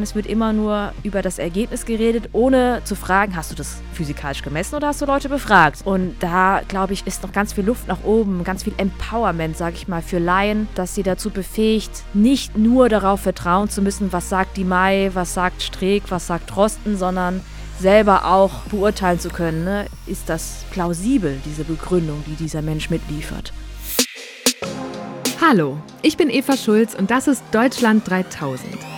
Es wird immer nur über das Ergebnis geredet, ohne zu fragen, hast du das physikalisch gemessen oder hast du Leute befragt? Und da, glaube ich, ist noch ganz viel Luft nach oben, ganz viel Empowerment, sage ich mal, für Laien, dass sie dazu befähigt, nicht nur darauf vertrauen zu müssen, was sagt die Mai, was sagt Streeck, was sagt Drosten, sondern selber auch beurteilen zu können, ne? ist das plausibel, diese Begründung, die dieser Mensch mitliefert. Hallo, ich bin Eva Schulz und das ist Deutschland 3000.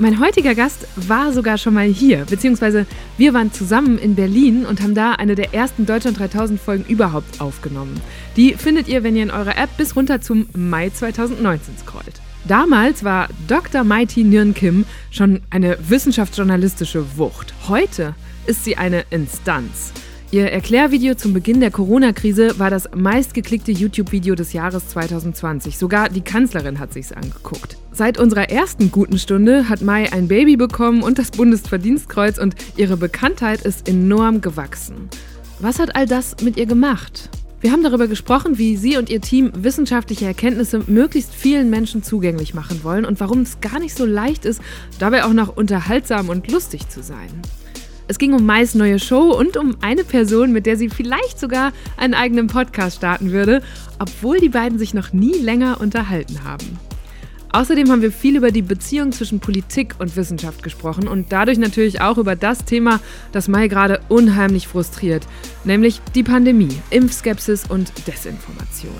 Mein heutiger Gast war sogar schon mal hier, beziehungsweise wir waren zusammen in Berlin und haben da eine der ersten Deutschland 3000 Folgen überhaupt aufgenommen. Die findet ihr, wenn ihr in eurer App bis runter zum Mai 2019 scrollt. Damals war Dr. Mighty Nguyen Kim schon eine wissenschaftsjournalistische Wucht. Heute ist sie eine Instanz. Ihr Erklärvideo zum Beginn der Corona-Krise war das meistgeklickte YouTube-Video des Jahres 2020. Sogar die Kanzlerin hat sich's angeguckt. Seit unserer ersten guten Stunde hat Mai ein Baby bekommen und das Bundesverdienstkreuz und ihre Bekanntheit ist enorm gewachsen. Was hat all das mit ihr gemacht? Wir haben darüber gesprochen, wie sie und ihr Team wissenschaftliche Erkenntnisse möglichst vielen Menschen zugänglich machen wollen und warum es gar nicht so leicht ist, dabei auch noch unterhaltsam und lustig zu sein. Es ging um Mais neue Show und um eine Person, mit der sie vielleicht sogar einen eigenen Podcast starten würde, obwohl die beiden sich noch nie länger unterhalten haben. Außerdem haben wir viel über die Beziehung zwischen Politik und Wissenschaft gesprochen und dadurch natürlich auch über das Thema, das Mai gerade unheimlich frustriert, nämlich die Pandemie, Impfskepsis und Desinformation.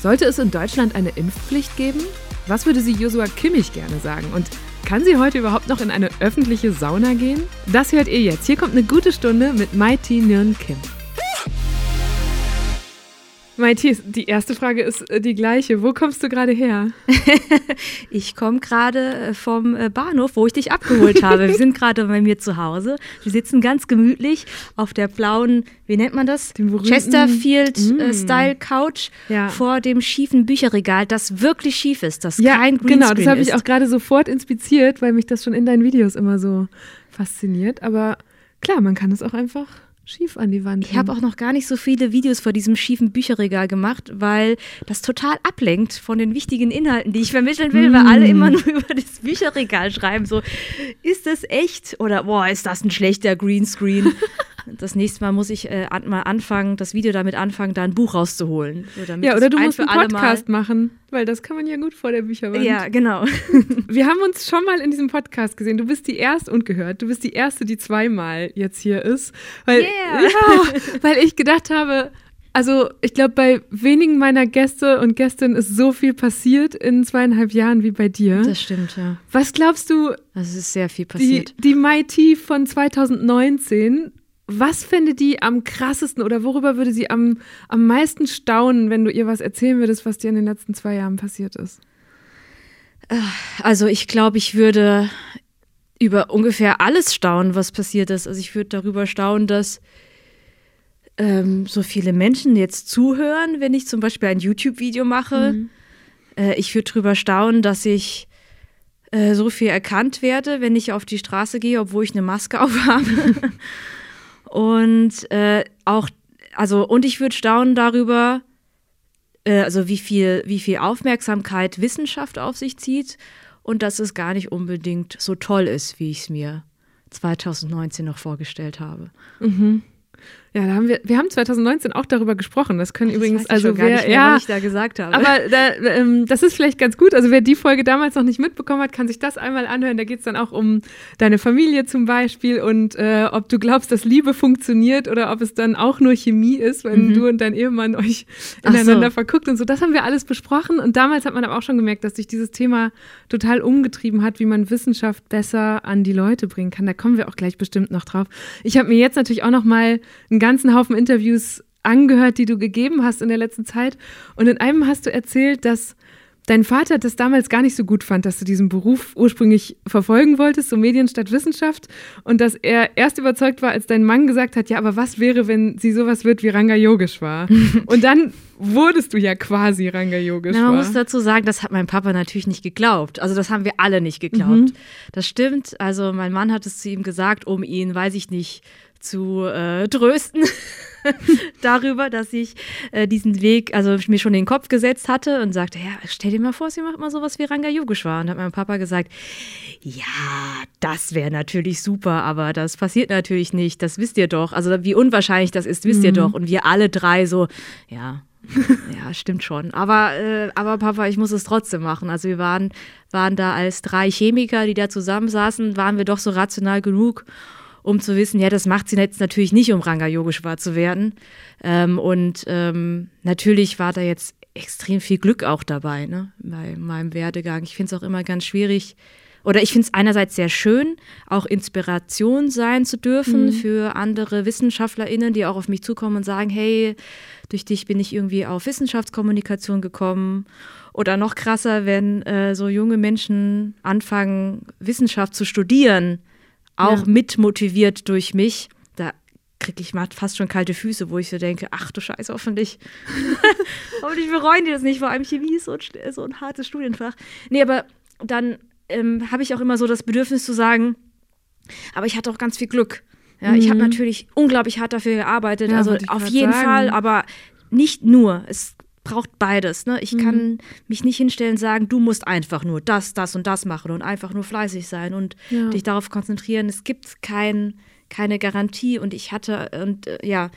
Sollte es in Deutschland eine Impfpflicht geben? Was würde sie Josua Kimmich gerne sagen? Und kann sie heute überhaupt noch in eine öffentliche Sauna gehen? Das hört ihr jetzt. Hier kommt eine gute Stunde mit Mighty Nirn Kim. Maithis, die erste Frage ist äh, die gleiche. Wo kommst du gerade her? ich komme gerade äh, vom äh, Bahnhof, wo ich dich abgeholt habe. Wir sind gerade bei mir zu Hause. Wir sitzen ganz gemütlich auf der blauen, wie nennt man das? Chesterfield-Style-Couch mm. ja. vor dem schiefen Bücherregal, das wirklich schief ist, das ja, kein Greenscreen Genau, das habe ich auch gerade sofort inspiziert, weil mich das schon in deinen Videos immer so fasziniert. Aber klar, man kann es auch einfach schief an die Wand. Ich habe auch noch gar nicht so viele Videos vor diesem schiefen Bücherregal gemacht, weil das total ablenkt von den wichtigen Inhalten, die ich vermitteln will, mm. weil alle immer nur über das Bücherregal schreiben. So, ist das echt? Oder, boah, ist das ein schlechter Greenscreen? Das nächste Mal muss ich äh, an, mal anfangen, das Video damit anfangen, da ein Buch rauszuholen. So, ja, oder du musst einen Podcast machen, weil das kann man ja gut vor der Bücherwand. Ja, genau. Wir haben uns schon mal in diesem Podcast gesehen. Du bist die erste und gehört. Du bist die erste, die zweimal jetzt hier ist. Weil, yeah. ja, weil ich gedacht habe, also ich glaube, bei wenigen meiner Gäste und Gästinnen ist so viel passiert in zweieinhalb Jahren wie bei dir. Das stimmt, ja. Was glaubst du? Das ist sehr viel passiert. Die, die MIT von 2019 was findet die am krassesten oder worüber würde sie am, am meisten staunen, wenn du ihr was erzählen würdest, was dir in den letzten zwei Jahren passiert ist? Äh, also ich glaube, ich würde über ungefähr alles staunen, was passiert ist. Also ich würde darüber staunen, dass ähm, so viele Menschen jetzt zuhören, wenn ich zum Beispiel ein YouTube-Video mache. Mhm. Äh, ich würde darüber staunen, dass ich äh, so viel erkannt werde, wenn ich auf die Straße gehe, obwohl ich eine Maske aufhabe. Und äh, auch, also, und ich würde staunen darüber, äh, also wie viel, wie viel Aufmerksamkeit Wissenschaft auf sich zieht und dass es gar nicht unbedingt so toll ist, wie ich es mir 2019 noch vorgestellt habe. Mhm. Ja, da haben wir, wir haben 2019 auch darüber gesprochen. Das können das übrigens, also wer, mehr, ja, was ich da gesagt habe. Aber da, ähm, das ist vielleicht ganz gut. Also wer die Folge damals noch nicht mitbekommen hat, kann sich das einmal anhören. Da geht es dann auch um deine Familie zum Beispiel und äh, ob du glaubst, dass Liebe funktioniert oder ob es dann auch nur Chemie ist, wenn mhm. du und dein Ehemann euch ineinander so. verguckt und so. Das haben wir alles besprochen. Und damals hat man aber auch schon gemerkt, dass sich dieses Thema total umgetrieben hat, wie man Wissenschaft besser an die Leute bringen kann. Da kommen wir auch gleich bestimmt noch drauf. Ich habe mir jetzt natürlich auch noch mal einen ganzen Haufen Interviews angehört, die du gegeben hast in der letzten Zeit. Und in einem hast du erzählt, dass dein Vater das damals gar nicht so gut fand, dass du diesen Beruf ursprünglich verfolgen wolltest, so Medien statt Wissenschaft, und dass er erst überzeugt war, als dein Mann gesagt hat, ja, aber was wäre, wenn sie sowas wird wie Ranga Yogeshwar? und dann wurdest du ja quasi Ranga Yogeshwar. Na, man muss dazu sagen, das hat mein Papa natürlich nicht geglaubt. Also das haben wir alle nicht geglaubt. Mhm. Das stimmt. Also mein Mann hat es zu ihm gesagt, um ihn, weiß ich nicht, zu äh, trösten darüber, dass ich äh, diesen Weg, also mir schon in den Kopf gesetzt hatte und sagte, ja, stell dir mal vor, sie macht mal sowas wie Ranga Yogeshwar. Und hat mein Papa gesagt, ja, das wäre natürlich super, aber das passiert natürlich nicht, das wisst ihr doch. Also wie unwahrscheinlich das ist, wisst mhm. ihr doch. Und wir alle drei so, ja, ja, stimmt schon. Aber, äh, aber Papa, ich muss es trotzdem machen. Also wir waren, waren da als drei Chemiker, die da zusammensaßen, waren wir doch so rational genug, um zu wissen, ja, das macht sie jetzt natürlich nicht, um Ranga Yogeshwar zu werden. Ähm, und ähm, natürlich war da jetzt extrem viel Glück auch dabei, ne, bei meinem Werdegang. Ich finde es auch immer ganz schwierig, oder ich finde es einerseits sehr schön, auch Inspiration sein zu dürfen mhm. für andere WissenschaftlerInnen, die auch auf mich zukommen und sagen, hey, durch dich bin ich irgendwie auf Wissenschaftskommunikation gekommen. Oder noch krasser, wenn äh, so junge Menschen anfangen, Wissenschaft zu studieren auch ja. mit motiviert durch mich. Da kriege ich fast schon kalte Füße, wo ich so denke, ach du Scheiße, hoffentlich. hoffentlich bereuen die das nicht. Vor allem Chemie ist so ein, so ein hartes Studienfach. Nee, aber dann ähm, habe ich auch immer so das Bedürfnis zu sagen, aber ich hatte auch ganz viel Glück. Ja, mhm. ich habe natürlich unglaublich hart dafür gearbeitet, ja, also auf jeden sagen. Fall, aber nicht nur. Es braucht beides. Ne? Ich mhm. kann mich nicht hinstellen und sagen, du musst einfach nur das, das und das machen und einfach nur fleißig sein und ja. dich darauf konzentrieren. Es gibt kein, keine Garantie und ich hatte, und äh, ja,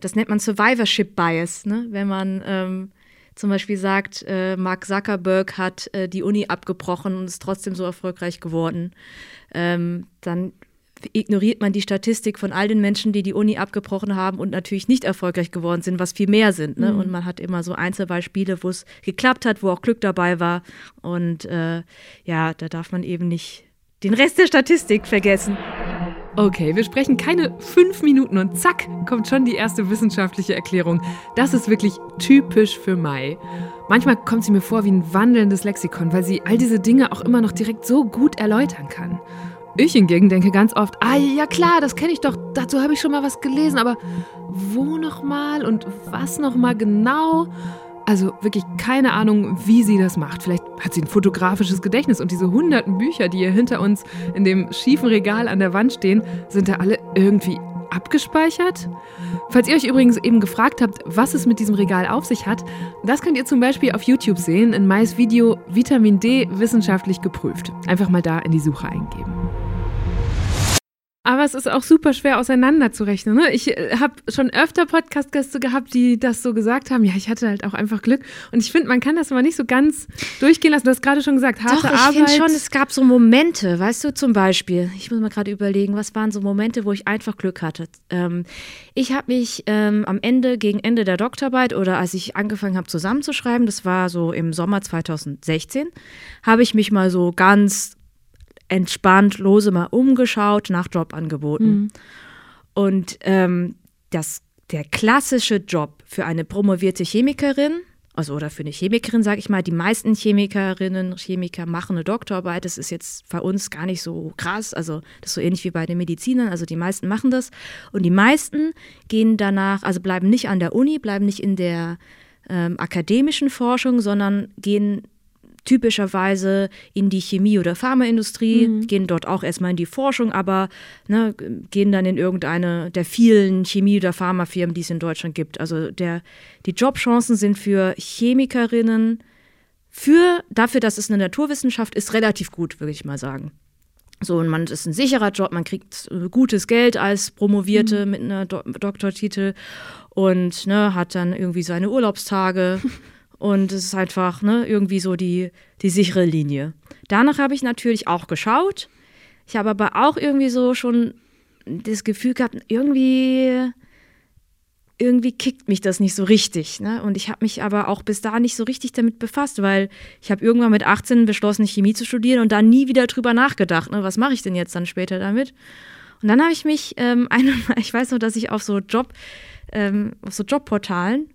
das nennt man Survivorship Bias, ne? wenn man ähm, zum Beispiel sagt, äh, Mark Zuckerberg hat äh, die Uni abgebrochen und ist trotzdem so erfolgreich geworden, ähm, dann ignoriert man die Statistik von all den Menschen, die die Uni abgebrochen haben und natürlich nicht erfolgreich geworden sind, was viel mehr sind. Ne? Mhm. Und man hat immer so Einzelbeispiele, wo es geklappt hat, wo auch Glück dabei war. Und äh, ja, da darf man eben nicht den Rest der Statistik vergessen. Okay, wir sprechen keine fünf Minuten und zack, kommt schon die erste wissenschaftliche Erklärung. Das ist wirklich typisch für Mai. Manchmal kommt sie mir vor wie ein wandelndes Lexikon, weil sie all diese Dinge auch immer noch direkt so gut erläutern kann. Ich hingegen denke ganz oft, ah ja klar, das kenne ich doch, dazu habe ich schon mal was gelesen, aber wo nochmal und was nochmal genau? Also wirklich keine Ahnung, wie sie das macht. Vielleicht hat sie ein fotografisches Gedächtnis und diese hunderten Bücher, die hier hinter uns in dem schiefen Regal an der Wand stehen, sind da alle irgendwie abgespeichert? Falls ihr euch übrigens eben gefragt habt, was es mit diesem Regal auf sich hat, das könnt ihr zum Beispiel auf YouTube sehen in Mais Video Vitamin D wissenschaftlich geprüft. Einfach mal da in die Suche eingeben. Aber es ist auch super schwer auseinanderzurechnen. Ne? Ich äh, habe schon öfter Podcast-Gäste gehabt, die das so gesagt haben. Ja, ich hatte halt auch einfach Glück. Und ich finde, man kann das aber nicht so ganz durchgehen lassen. Du hast gerade schon gesagt, harte Doch, ich Arbeit. Ich finde schon, es gab so Momente, weißt du, zum Beispiel. Ich muss mal gerade überlegen, was waren so Momente, wo ich einfach Glück hatte. Ähm, ich habe mich ähm, am Ende, gegen Ende der Doktorarbeit oder als ich angefangen habe zusammenzuschreiben, das war so im Sommer 2016, habe ich mich mal so ganz entspannt lose mal umgeschaut nach Jobangeboten. Mhm. Und ähm, das, der klassische Job für eine promovierte Chemikerin, also oder für eine Chemikerin, sage ich mal, die meisten Chemikerinnen, Chemiker machen eine Doktorarbeit. Das ist jetzt bei uns gar nicht so krass. Also das ist so ähnlich wie bei den Medizinern. Also die meisten machen das. Und die meisten gehen danach, also bleiben nicht an der Uni, bleiben nicht in der ähm, akademischen Forschung, sondern gehen typischerweise in die Chemie- oder Pharmaindustrie, mhm. gehen dort auch erstmal in die Forschung, aber ne, gehen dann in irgendeine der vielen Chemie- oder Pharmafirmen, die es in Deutschland gibt. Also der, die Jobchancen sind für Chemikerinnen für, dafür, dass es eine Naturwissenschaft ist, relativ gut, würde ich mal sagen. So, und man ist ein sicherer Job, man kriegt gutes Geld als Promovierte mhm. mit einer Do Doktortitel und ne, hat dann irgendwie seine Urlaubstage. Und es ist einfach ne, irgendwie so die, die sichere Linie. Danach habe ich natürlich auch geschaut. Ich habe aber auch irgendwie so schon das Gefühl gehabt, irgendwie, irgendwie kickt mich das nicht so richtig. Ne? Und ich habe mich aber auch bis da nicht so richtig damit befasst, weil ich habe irgendwann mit 18 beschlossen, Chemie zu studieren und dann nie wieder drüber nachgedacht. Ne? Was mache ich denn jetzt dann später damit? Und dann habe ich mich, ähm, einmal, ich weiß noch, dass ich auf so Job, ähm, auf so Jobportalen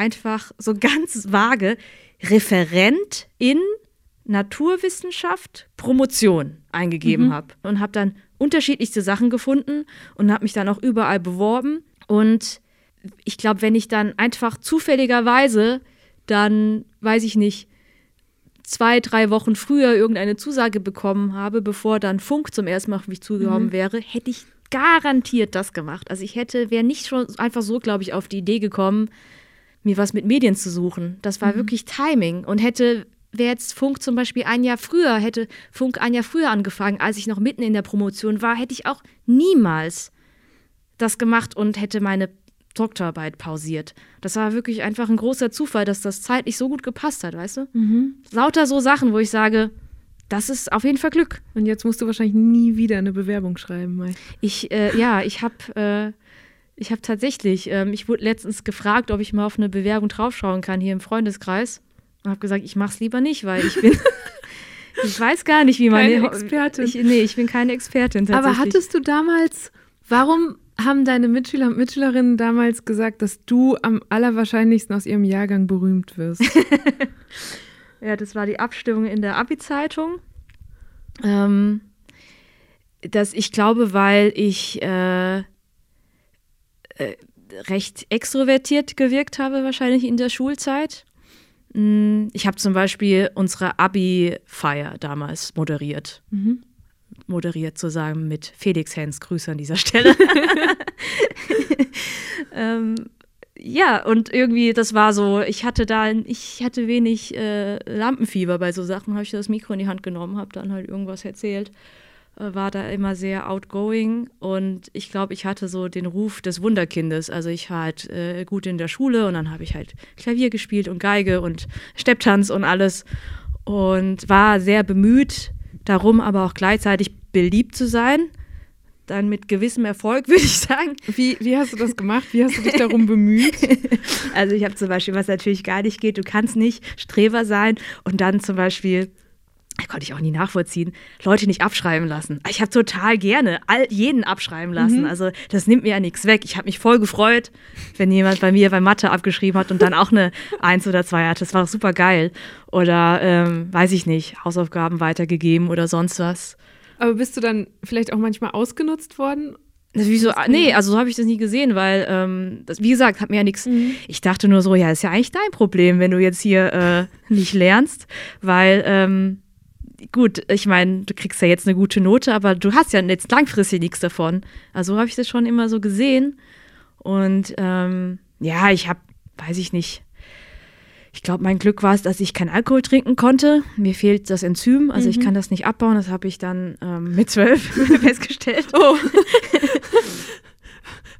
einfach so ganz vage Referent in Naturwissenschaft Promotion eingegeben mhm. habe und habe dann unterschiedlichste Sachen gefunden und habe mich dann auch überall beworben und ich glaube, wenn ich dann einfach zufälligerweise dann, weiß ich nicht, zwei, drei Wochen früher irgendeine Zusage bekommen habe, bevor dann Funk zum ersten Mal auf mich zugekommen mhm. wäre, hätte ich garantiert das gemacht. Also ich hätte, wäre nicht schon einfach so, glaube ich, auf die Idee gekommen, mir was mit Medien zu suchen. Das war mhm. wirklich Timing und hätte, wäre jetzt Funk zum Beispiel ein Jahr früher, hätte Funk ein Jahr früher angefangen, als ich noch mitten in der Promotion war, hätte ich auch niemals das gemacht und hätte meine Doktorarbeit pausiert. Das war wirklich einfach ein großer Zufall, dass das zeitlich so gut gepasst hat, weißt du? Mhm. Lauter so Sachen, wo ich sage, das ist auf jeden Fall Glück. Und jetzt musst du wahrscheinlich nie wieder eine Bewerbung schreiben, Mai. Ich, äh, ja, ich habe äh, ich habe tatsächlich, ähm, ich wurde letztens gefragt, ob ich mal auf eine Bewerbung draufschauen kann hier im Freundeskreis. Und habe gesagt, ich mache es lieber nicht, weil ich bin, ich weiß gar nicht, wie man. Keine Expertin. Ich, nee, ich bin keine Expertin. Aber hattest du damals, warum haben deine Mitschüler und Mitschülerinnen damals gesagt, dass du am allerwahrscheinlichsten aus ihrem Jahrgang berühmt wirst? ja, das war die Abstimmung in der Abi-Zeitung. Ähm, dass ich glaube, weil ich äh, äh, recht extrovertiert gewirkt habe, wahrscheinlich in der Schulzeit. Hm, ich habe zum Beispiel unsere Abi-Feier damals moderiert. Mhm moderiert zusammen mit Felix Hens. Grüße an dieser Stelle. ähm, ja, und irgendwie, das war so, ich hatte da, ich hatte wenig äh, Lampenfieber bei so Sachen, habe ich das Mikro in die Hand genommen, habe dann halt irgendwas erzählt, äh, war da immer sehr outgoing und ich glaube, ich hatte so den Ruf des Wunderkindes. Also ich war halt äh, gut in der Schule und dann habe ich halt Klavier gespielt und Geige und Stepptanz und alles und war sehr bemüht darum, aber auch gleichzeitig beliebt zu sein. Dann mit gewissem Erfolg, würde ich sagen. Wie, wie hast du das gemacht? Wie hast du dich darum bemüht? Also ich habe zum Beispiel, was natürlich gar nicht geht, du kannst nicht Streber sein und dann zum Beispiel konnte ich auch nie nachvollziehen, Leute nicht abschreiben lassen. Ich habe total gerne all, jeden abschreiben lassen. Mhm. Also das nimmt mir ja nichts weg. Ich habe mich voll gefreut, wenn jemand bei mir bei Mathe abgeschrieben hat und dann auch eine Eins oder zwei hatte. Das war super geil. Oder ähm, weiß ich nicht, Hausaufgaben weitergegeben oder sonst was. Aber bist du dann vielleicht auch manchmal ausgenutzt worden? Wieso? Nee, also so habe ich das nie gesehen, weil, ähm, das, wie gesagt, hat mir ja nichts. Mhm. Ich dachte nur so, ja, ist ja eigentlich dein Problem, wenn du jetzt hier äh, nicht lernst, weil, ähm, gut, ich meine, du kriegst ja jetzt eine gute Note, aber du hast ja jetzt langfristig nichts davon. Also so habe ich das schon immer so gesehen. Und ähm, ja, ich habe, weiß ich nicht, ich glaube, mein Glück war es, dass ich keinen Alkohol trinken konnte. Mir fehlt das Enzym, also mhm. ich kann das nicht abbauen. Das habe ich dann ähm, mit zwölf festgestellt. Oh.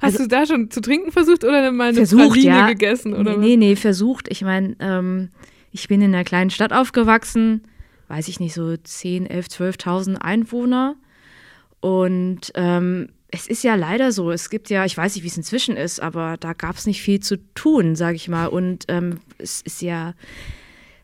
Hast also, du da schon zu trinken versucht oder mal eine versucht, Praline ja. gegessen? Oder nee, nee, nee, versucht. Ich meine, ähm, ich bin in einer kleinen Stadt aufgewachsen, weiß ich nicht, so 10, 11, 12.000 Einwohner. Und ähm, es ist ja leider so, es gibt ja, ich weiß nicht, wie es inzwischen ist, aber da gab es nicht viel zu tun, sage ich mal. Und ähm, es ist ja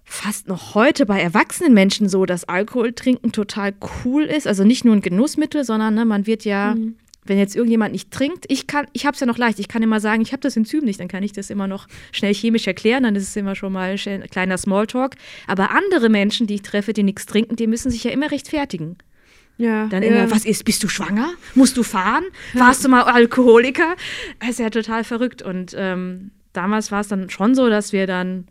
fast noch heute bei erwachsenen Menschen so, dass Alkohol trinken total cool ist. Also nicht nur ein Genussmittel, sondern ne, man wird ja, mhm. Wenn jetzt irgendjemand nicht trinkt, ich kann, ich habe es ja noch leicht, ich kann immer sagen, ich habe das Enzym nicht, dann kann ich das immer noch schnell chemisch erklären, dann ist es immer schon mal ein kleiner Smalltalk. Aber andere Menschen, die ich treffe, die nichts trinken, die müssen sich ja immer rechtfertigen. Ja, dann immer, was ist, bist du schwanger? Musst du fahren? Ja. Warst du mal Alkoholiker? Das ist ja total verrückt. Und ähm, damals war es dann schon so, dass wir dann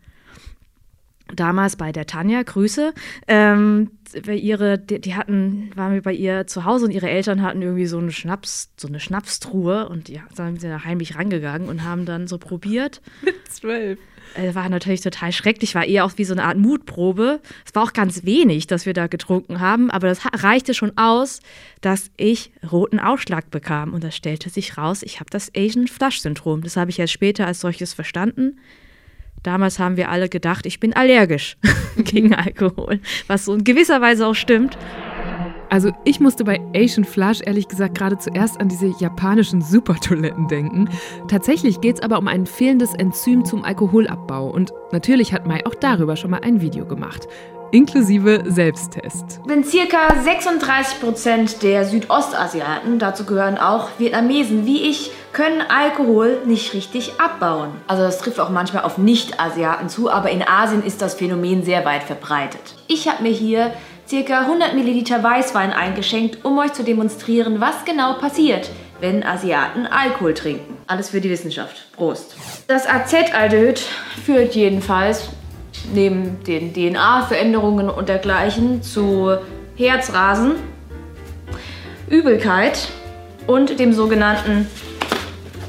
damals bei der Tanja, Grüße, ähm, ihre, die, die, hatten, waren wir bei ihr zu Hause und ihre Eltern hatten irgendwie so eine Schnaps, so eine Schnapstruhe und ja, dann sind sie da heimlich rangegangen und haben dann so probiert. Mit zwölf. Äh, war natürlich total schrecklich, war eher auch wie so eine Art Mutprobe. Es war auch ganz wenig, dass wir da getrunken haben, aber das reichte schon aus, dass ich roten Ausschlag bekam. Und das stellte sich raus, ich habe das Asian Flush Syndrom. Das habe ich erst später als solches verstanden. Damals haben wir alle gedacht, ich bin allergisch gegen Alkohol, was so in gewisser Weise auch stimmt. Also ich musste bei Asian Flush ehrlich gesagt gerade zuerst an diese japanischen Supertoiletten denken. Tatsächlich geht es aber um ein fehlendes Enzym zum Alkoholabbau und natürlich hat Mai auch darüber schon mal ein Video gemacht. Inklusive Selbsttest. Wenn circa 36% der Südostasiaten, dazu gehören auch Vietnamesen wie ich, können Alkohol nicht richtig abbauen. Also das trifft auch manchmal auf Nicht-Asiaten zu, aber in Asien ist das Phänomen sehr weit verbreitet. Ich habe mir hier circa 100 Milliliter Weißwein eingeschenkt, um euch zu demonstrieren, was genau passiert, wenn Asiaten Alkohol trinken. Alles für die Wissenschaft. Prost. Das AZ-Aldehyd führt jedenfalls neben den DNA-Veränderungen und dergleichen zu Herzrasen, Übelkeit und dem sogenannten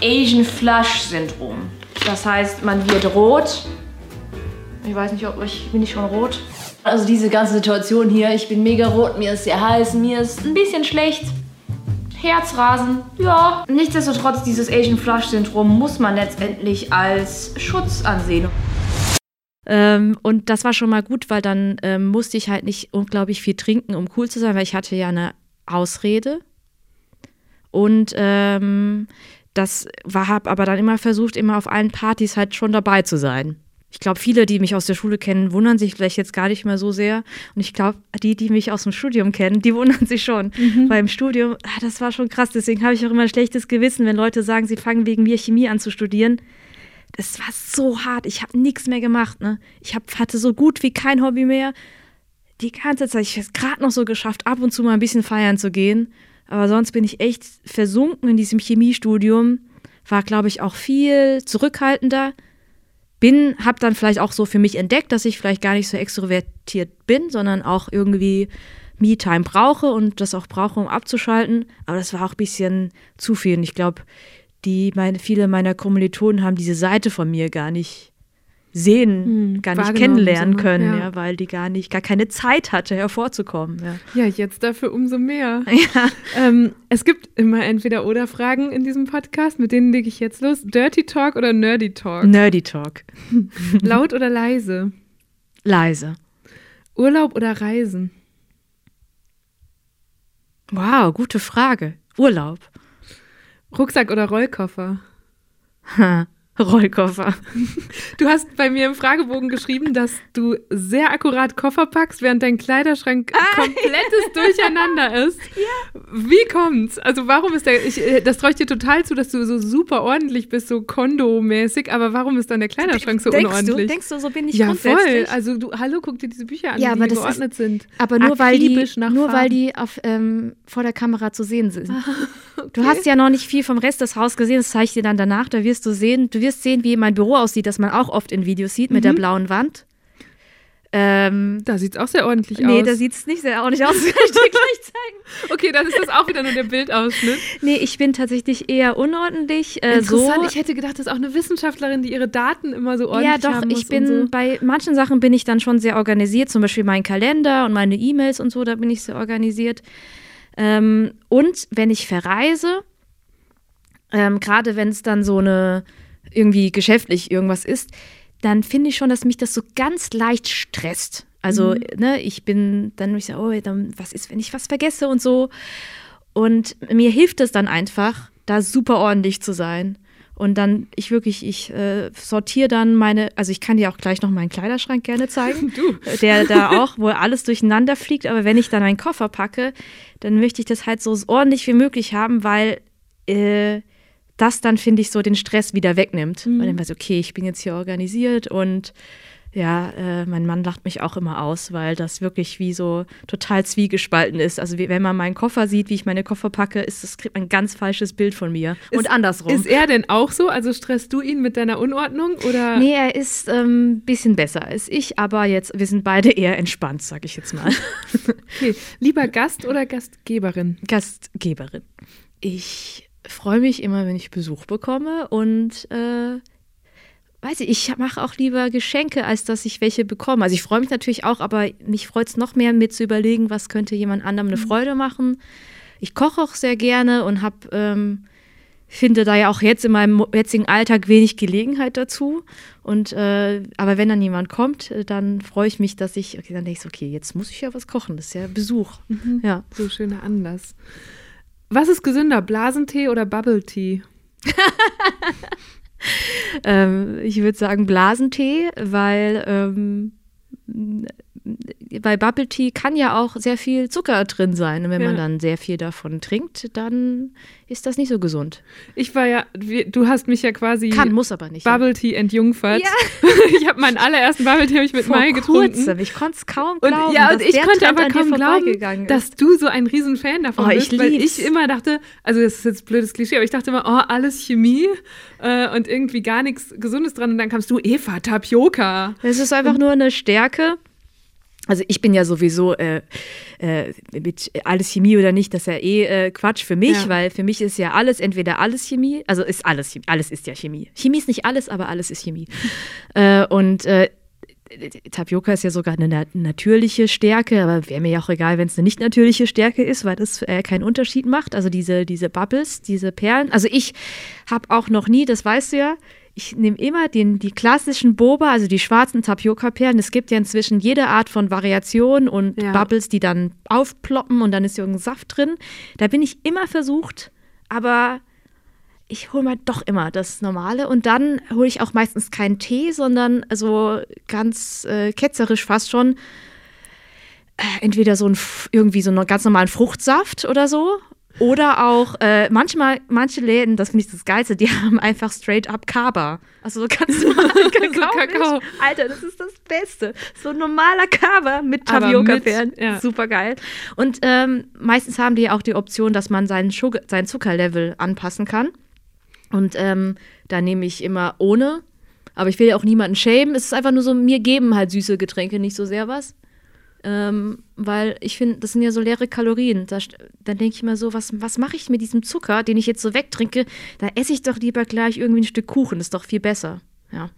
Asian Flush Syndrom. Das heißt, man wird rot. Ich weiß nicht, ob ich bin ich schon rot. Also diese ganze Situation hier, ich bin mega rot, mir ist sehr heiß, mir ist ein bisschen schlecht. Herzrasen, ja. Nichtsdestotrotz, dieses Asian Flush Syndrom muss man letztendlich als Schutz ansehen. Ähm, und das war schon mal gut, weil dann ähm, musste ich halt nicht unglaublich viel trinken, um cool zu sein, weil ich hatte ja eine Ausrede. Und ähm, das war, habe aber dann immer versucht, immer auf allen Partys halt schon dabei zu sein. Ich glaube, viele, die mich aus der Schule kennen, wundern sich vielleicht jetzt gar nicht mehr so sehr. Und ich glaube, die, die mich aus dem Studium kennen, die wundern sich schon. Mhm. Weil im Studium, ah, das war schon krass. Deswegen habe ich auch immer ein schlechtes Gewissen, wenn Leute sagen, sie fangen wegen mir Chemie an zu studieren. Das war so hart. Ich habe nichts mehr gemacht. Ne? Ich hab, hatte so gut wie kein Hobby mehr. Die ganze Zeit. Ich habe es gerade noch so geschafft, ab und zu mal ein bisschen feiern zu gehen. Aber sonst bin ich echt versunken in diesem Chemiestudium. War, glaube ich, auch viel zurückhaltender bin, habe dann vielleicht auch so für mich entdeckt, dass ich vielleicht gar nicht so extrovertiert bin, sondern auch irgendwie Me-Time brauche und das auch brauche, um abzuschalten. Aber das war auch ein bisschen zu viel. Und ich glaube, die meine, viele meiner Kommilitonen haben diese Seite von mir gar nicht sehen, hm, gar nicht kennenlernen so, können, ja. ja. weil die gar nicht, gar keine Zeit hatte, hervorzukommen. Ja, ja jetzt dafür umso mehr. Ja. Ähm, es gibt immer entweder oder Fragen in diesem Podcast, mit denen lege ich jetzt los. Dirty Talk oder Nerdy Talk? Nerdy Talk. Laut oder leise? Leise. Urlaub oder Reisen? Wow, gute Frage. Urlaub. Rucksack oder Rollkoffer? Ha. Rollkoffer. Du hast bei mir im Fragebogen geschrieben, dass du sehr akkurat Koffer packst, während dein Kleiderschrank ah, komplettes ja. Durcheinander ist. Ja. Wie kommt's? Also warum ist der, ich, äh, das traue ich dir total zu, dass du so super ordentlich bist, so Kondo-mäßig, aber warum ist dann der Kleiderschrank so denkst unordentlich? Du, denkst du, so bin ich ja, grundsätzlich? voll. Also du, hallo, guck dir diese Bücher an, ja, die geordnet ist, sind. Aber nur weil die, nur weil die auf, ähm, vor der Kamera zu sehen sind. Okay. Du hast ja noch nicht viel vom Rest des Hauses gesehen, das zeige ich dir dann danach, da wirst du sehen, du wirst sehen, wie mein Büro aussieht, das man auch oft in Videos sieht, mit mhm. der blauen Wand. Ähm, da sieht es auch sehr ordentlich nee, aus. Nee, da sieht es nicht sehr ordentlich aus. Das kann ich dir gleich zeigen. Okay, dann ist das auch wieder nur der Bildausschnitt. Nee, ich bin tatsächlich eher unordentlich. Äh, Interessant, so. ich hätte gedacht, das ist auch eine Wissenschaftlerin, die ihre Daten immer so ordentlich Ja, doch, ich bin so. bei manchen Sachen bin ich dann schon sehr organisiert, zum Beispiel mein Kalender und meine E-Mails und so, da bin ich sehr organisiert. Ähm, und wenn ich verreise, ähm, gerade wenn es dann so eine irgendwie geschäftlich irgendwas ist, dann finde ich schon, dass mich das so ganz leicht stresst. Also, mhm. ne, ich bin dann, ich sage, oh, dann, was ist, wenn ich was vergesse und so. Und mir hilft es dann einfach, da super ordentlich zu sein. Und dann, ich wirklich, ich äh, sortiere dann meine, also ich kann dir auch gleich noch meinen Kleiderschrank gerne zeigen. Du. Der da auch, wo alles durcheinander fliegt. Aber wenn ich dann meinen Koffer packe, dann möchte ich das halt so ordentlich wie möglich haben, weil äh, das dann, finde ich, so den Stress wieder wegnimmt. Mhm. Weil dann weiß ich, okay, ich bin jetzt hier organisiert und ja, äh, mein Mann lacht mich auch immer aus, weil das wirklich wie so total zwiegespalten ist. Also wie, wenn man meinen Koffer sieht, wie ich meine Koffer packe, ist das kriegt man ein ganz falsches Bild von mir. Ist, und andersrum. Ist er denn auch so? Also stresst du ihn mit deiner Unordnung oder? Nee, er ist ein ähm, bisschen besser als ich, aber jetzt, wir sind beide eher entspannt, sag ich jetzt mal. okay. Lieber Gast oder Gastgeberin? Gastgeberin. Ich freue mich immer, wenn ich Besuch bekomme und äh, weiß ich, ich mache auch lieber Geschenke, als dass ich welche bekomme. Also ich freue mich natürlich auch, aber mich freut es noch mehr, mir zu überlegen, was könnte jemand anderem eine mhm. Freude machen. Ich koche auch sehr gerne und habe, ähm, finde da ja auch jetzt in meinem jetzigen Alltag wenig Gelegenheit dazu. Und äh, aber wenn dann jemand kommt, äh, dann freue ich mich, dass ich, okay, dann denke ich so, okay, jetzt muss ich ja was kochen. Das ist ja Besuch. Mhm. Ja. So schöner Anlass. Was ist gesünder, Blasentee oder Bubble Tea? ähm, ich würde sagen Blasentee, weil ähm, bei Bubble Tea kann ja auch sehr viel Zucker drin sein. Und wenn Ja. man dann sehr viel davon trinkt, dann ist das nicht so gesund. Ich war ja, du hast mich ja quasi Kann, muss aber nicht. Bubble Tea entjungfert. Ja. Ich habe meinen allerersten Bubble Tea ich mit Vor Mai getrunken. kurzem. Ich konnte es kaum Und, glauben. ja, und dass ich der konnte Trend aber kaum glauben, dass du so ein riesen Fan davon Oh, ich bist, weil lieb's. ich immer dachte, also das ist jetzt ein blödes Klischee, aber ich dachte immer, oh, alles Chemie äh, und irgendwie gar nichts Gesundes dran. Und dann kamst du, Eva, Tapioca. Es ist einfach nur eine Stärke. Also ich bin ja sowieso äh, äh, mit alles Chemie oder nicht, das ist ja eh äh, Quatsch für mich, Ja. weil für mich ist ja alles entweder alles Chemie, also ist alles Chemie, alles ist ja Chemie. Chemie ist nicht alles, aber alles ist Chemie. äh, und äh, Tapioca ist ja sogar eine na natürliche Stärke, aber wäre mir ja auch egal, wenn es eine nicht natürliche Stärke ist, weil das äh, keinen Unterschied macht. Also diese, diese Bubbles, diese Perlen. Also ich habe auch noch nie, das weißt du ja, ich nehme immer den, die klassischen Boba, also die schwarzen Tapioca-Perlen. Es gibt ja inzwischen jede Art von Variation und Ja. Bubbles, die dann aufploppen und dann ist irgendein Saft drin. Da bin ich immer versucht, aber ich hole mal doch immer das Normale und dann hole ich auch meistens keinen Tee, sondern so ganz äh, ketzerisch fast schon äh, entweder so ein irgendwie so einen ganz normalen Fruchtsaft oder so oder auch äh, manchmal manche Läden, das finde ich das geilste, die haben einfach straight up Kaba. Also so ganz normalen Kakao. Kakao. Alter, das ist das Beste. So ein normaler Kaba mit mit, ja. Super geil. Und ähm, meistens haben die auch die Option, dass man seinen, Sugar, sein Zuckerlevel anpassen kann. Und ähm, da nehme ich immer ohne. Aber ich will ja auch niemanden schämen. Es ist einfach nur so, mir geben halt süße Getränke nicht so sehr was. Ähm, weil ich finde, das sind ja so leere Kalorien. Da, dann denke ich mir so, was, was mache ich mit diesem Zucker, den ich jetzt so wegtrinke? Da esse ich doch lieber gleich irgendwie ein Stück Kuchen. Das ist doch viel besser. Ja.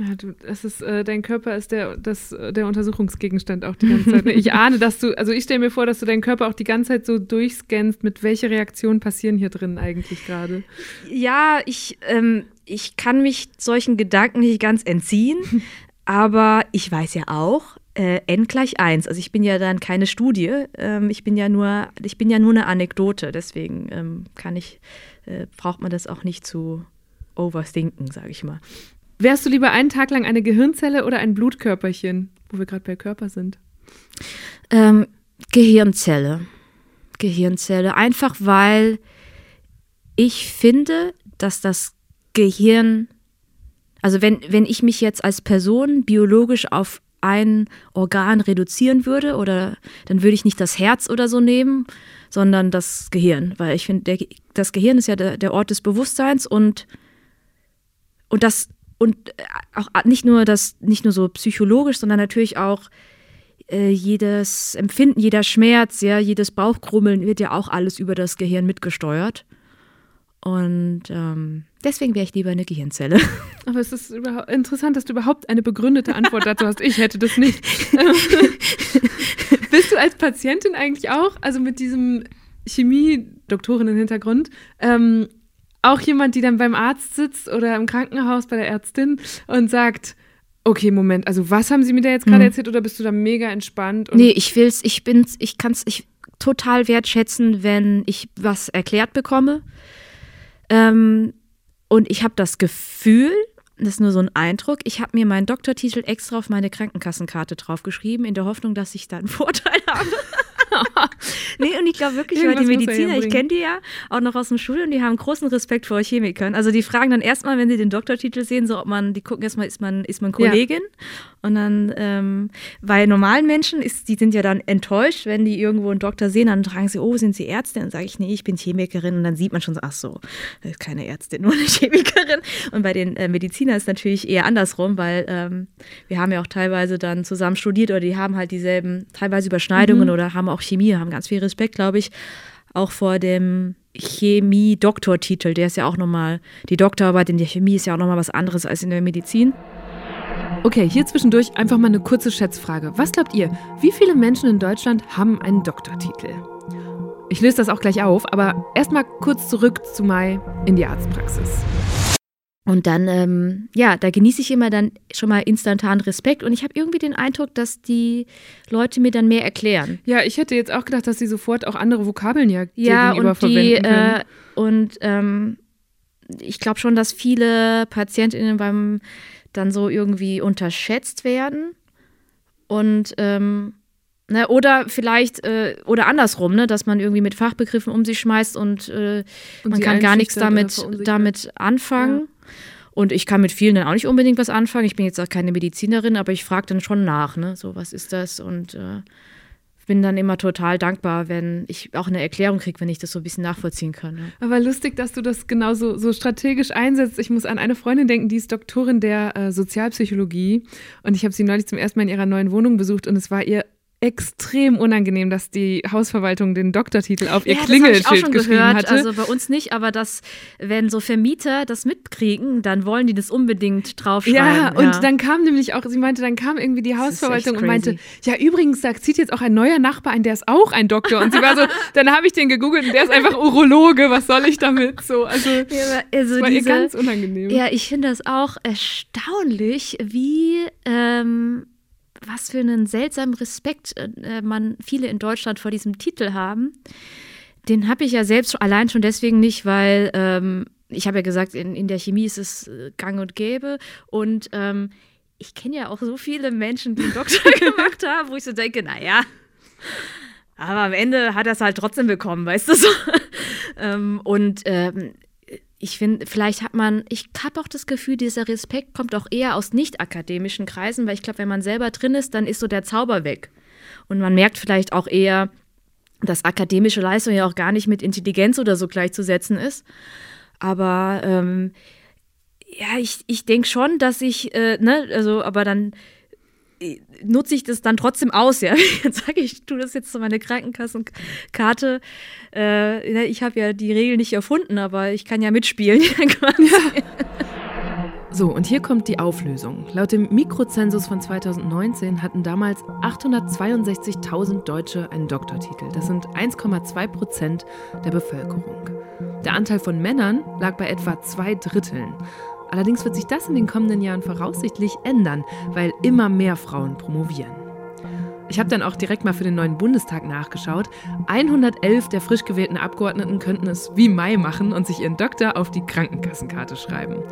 Ja, du, das ist, äh, dein Körper ist der, das, äh, der Untersuchungsgegenstand auch die ganze Zeit. ne? Ich ahne, dass du, also ich stelle mir vor, dass du deinen Körper auch die ganze Zeit so durchscannst, mit welche Reaktionen passieren hier drin eigentlich gerade. Ja, ich, ähm, ich kann mich solchen Gedanken nicht ganz entziehen, aber ich weiß ja auch, äh, n gleich 1. Also ich bin ja dann keine Studie, ähm, ich bin ja nur, ich bin ja nur eine Anekdote, deswegen ähm, kann ich, äh, braucht man das auch nicht zu overthinken, sage ich mal. Wärst du lieber einen Tag lang eine Gehirnzelle oder ein Blutkörperchen, wo wir gerade bei Körper sind? Ähm, Gehirnzelle. Gehirnzelle. Einfach weil ich finde, dass das Gehirn, also wenn, wenn ich mich jetzt als Person biologisch auf ein Organ reduzieren würde, oder dann würde ich nicht das Herz oder so nehmen, sondern das Gehirn. Weil ich finde, das Gehirn ist ja der, der Ort des Bewusstseins und, und das und äh, auch nicht nur das, nicht nur so psychologisch, sondern natürlich auch äh, jedes Empfinden, jeder Schmerz, ja, jedes Bauchkrummeln wird ja auch alles über das Gehirn mitgesteuert. Und ähm, deswegen wäre ich lieber eine Gehirnzelle. Aber es ist überhaupt interessant, dass du überhaupt eine begründete Antwort dazu hast. Ich hätte das nicht. Bist du als Patientin eigentlich auch, also mit diesem Chemie-Doktorinnen-Hintergrund, ähm, auch jemand, die dann beim Arzt sitzt oder im Krankenhaus bei der Ärztin und sagt, okay, Moment, also was haben sie mir da jetzt gerade Hm. erzählt oder bist du da mega entspannt? Und Nee, ich will's, ich bin's, ich kann's ich total wertschätzen, wenn ich was erklärt bekomme. Ähm, und ich habe das Gefühl, das ist nur so ein Eindruck, ich habe mir meinen Doktortitel extra auf meine Krankenkassenkarte draufgeschrieben, in der Hoffnung, dass ich da einen Vorteil habe. nee, und ich glaube wirklich, weil die er Mediziner, ich kenne die ja auch noch aus dem Studium, die haben großen Respekt vor Chemikern. Also die fragen dann erstmal, wenn sie den Doktortitel sehen, so ob man, die gucken erstmal, ist man, ist man Ja. Und dann, ähm, bei normalen Menschen, ist, die sind ja dann enttäuscht, wenn die irgendwo einen Doktor sehen, dann fragen sie, oh, sind Sie Ärztin? Dann sage ich, nee, ich bin Chemikerin. Und dann sieht man schon so, ach so, das ist keine Ärztin, nur eine Chemikerin. Und bei den äh, Medizinern ist es natürlich eher andersrum, weil ähm, wir haben ja auch teilweise dann zusammen studiert oder die haben halt dieselben, teilweise Überschneidungen oder haben auch Chemie, haben ganz viel Respekt, glaube ich, auch vor dem Chemie-Doktortitel. Der ist ja auch nochmal, die Doktorarbeit in der Chemie ist ja auch nochmal was anderes als in der Medizin. Okay, hier zwischendurch einfach mal eine kurze Schätzfrage. Was glaubt ihr, wie viele Menschen in Deutschland haben einen Doktortitel? Ich löse das auch gleich auf, aber erstmal kurz zurück zu Mai in die Arztpraxis. Und dann, ähm, ja, da genieße ich immer dann schon mal instantan Respekt und ich habe irgendwie den Eindruck, dass die Leute mir dann mehr erklären. Ja, ich hätte jetzt auch gedacht, dass sie sofort auch andere Vokabeln ja, Ja, gegenüber und die, verwenden können. äh, und ähm, ich glaube schon, dass viele PatientInnen beim dann so irgendwie unterschätzt werden. Und ähm, Ne, oder vielleicht, äh, oder andersrum, ne, dass man irgendwie mit Fachbegriffen um sich schmeißt und, äh, und man kann gar nichts damit, damit anfangen. Ja. Und ich kann mit vielen dann auch nicht unbedingt was anfangen. Ich bin jetzt auch keine Medizinerin, aber ich frage dann schon nach, ne? So, was ist das? Und äh, bin dann immer total dankbar, wenn ich auch eine Erklärung kriege, wenn ich das so ein bisschen nachvollziehen kann. Ja. Aber lustig, dass du das genauso so strategisch einsetzt. Ich muss an eine Freundin denken, die ist Doktorin der äh, Sozialpsychologie und ich habe sie neulich zum ersten Mal in ihrer neuen Wohnung besucht und es war ihr extrem unangenehm, dass die Hausverwaltung den Doktortitel auf ihr ja, Klingelschild das ich auch schon geschrieben gehört. hatte. Also bei uns nicht, aber das, wenn so Vermieter das mitkriegen, dann wollen die das unbedingt draufschreiben. Ja, und ja. dann kam nämlich auch, sie meinte, dann kam irgendwie die Hausverwaltung und meinte, ja übrigens, da zieht jetzt auch ein neuer Nachbar ein, der ist auch ein Doktor. Und sie war so, dann habe ich den gegoogelt und der ist einfach Urologe, was soll ich damit? So, also, ja, also das war diese, ihr ganz unangenehm. Ja, ich finde das auch erstaunlich, wie ähm, was für einen seltsamen Respekt äh, man viele in Deutschland vor diesem Titel haben. Den habe ich ja selbst allein schon deswegen nicht, weil ähm, ich habe ja gesagt, in, in der Chemie ist es äh, gang und gäbe. Und ähm, ich kenne ja auch so viele Menschen, die einen Doktor gemacht haben, wo ich so denke, naja, aber am Ende hat er es halt trotzdem bekommen, weißt du so. ähm, und ähm, ich finde, vielleicht hat man, ich habe auch das Gefühl, dieser Respekt kommt auch eher aus nicht-akademischen Kreisen, weil ich glaube, wenn man selber drin ist, dann ist so der Zauber weg. Und man merkt vielleicht auch eher, dass akademische Leistung ja auch gar nicht mit Intelligenz oder so gleichzusetzen ist. Aber ähm, ja, ich, ich denke schon, dass ich, äh, ne, also, aber dann nutze ich das dann trotzdem aus, ja. Jetzt sage ich, tue das jetzt zu meiner Krankenkassenkarte. Äh, ich habe ja die Regel nicht erfunden, aber ich kann ja mitspielen. So, und hier kommt die Auflösung. Laut dem Mikrozensus von 2019 hatten damals 862.000 Deutsche einen Doktortitel. Das sind 1,2 Prozent der Bevölkerung. Der Anteil von Männern lag bei etwa zwei Dritteln. Allerdings wird sich das in den kommenden Jahren voraussichtlich ändern, weil immer mehr Frauen promovieren. Ich habe dann auch direkt mal für den neuen Bundestag nachgeschaut. 111 der frisch gewählten Abgeordneten könnten es wie Mai machen und sich ihren Doktor auf die Krankenkassenkarte schreiben.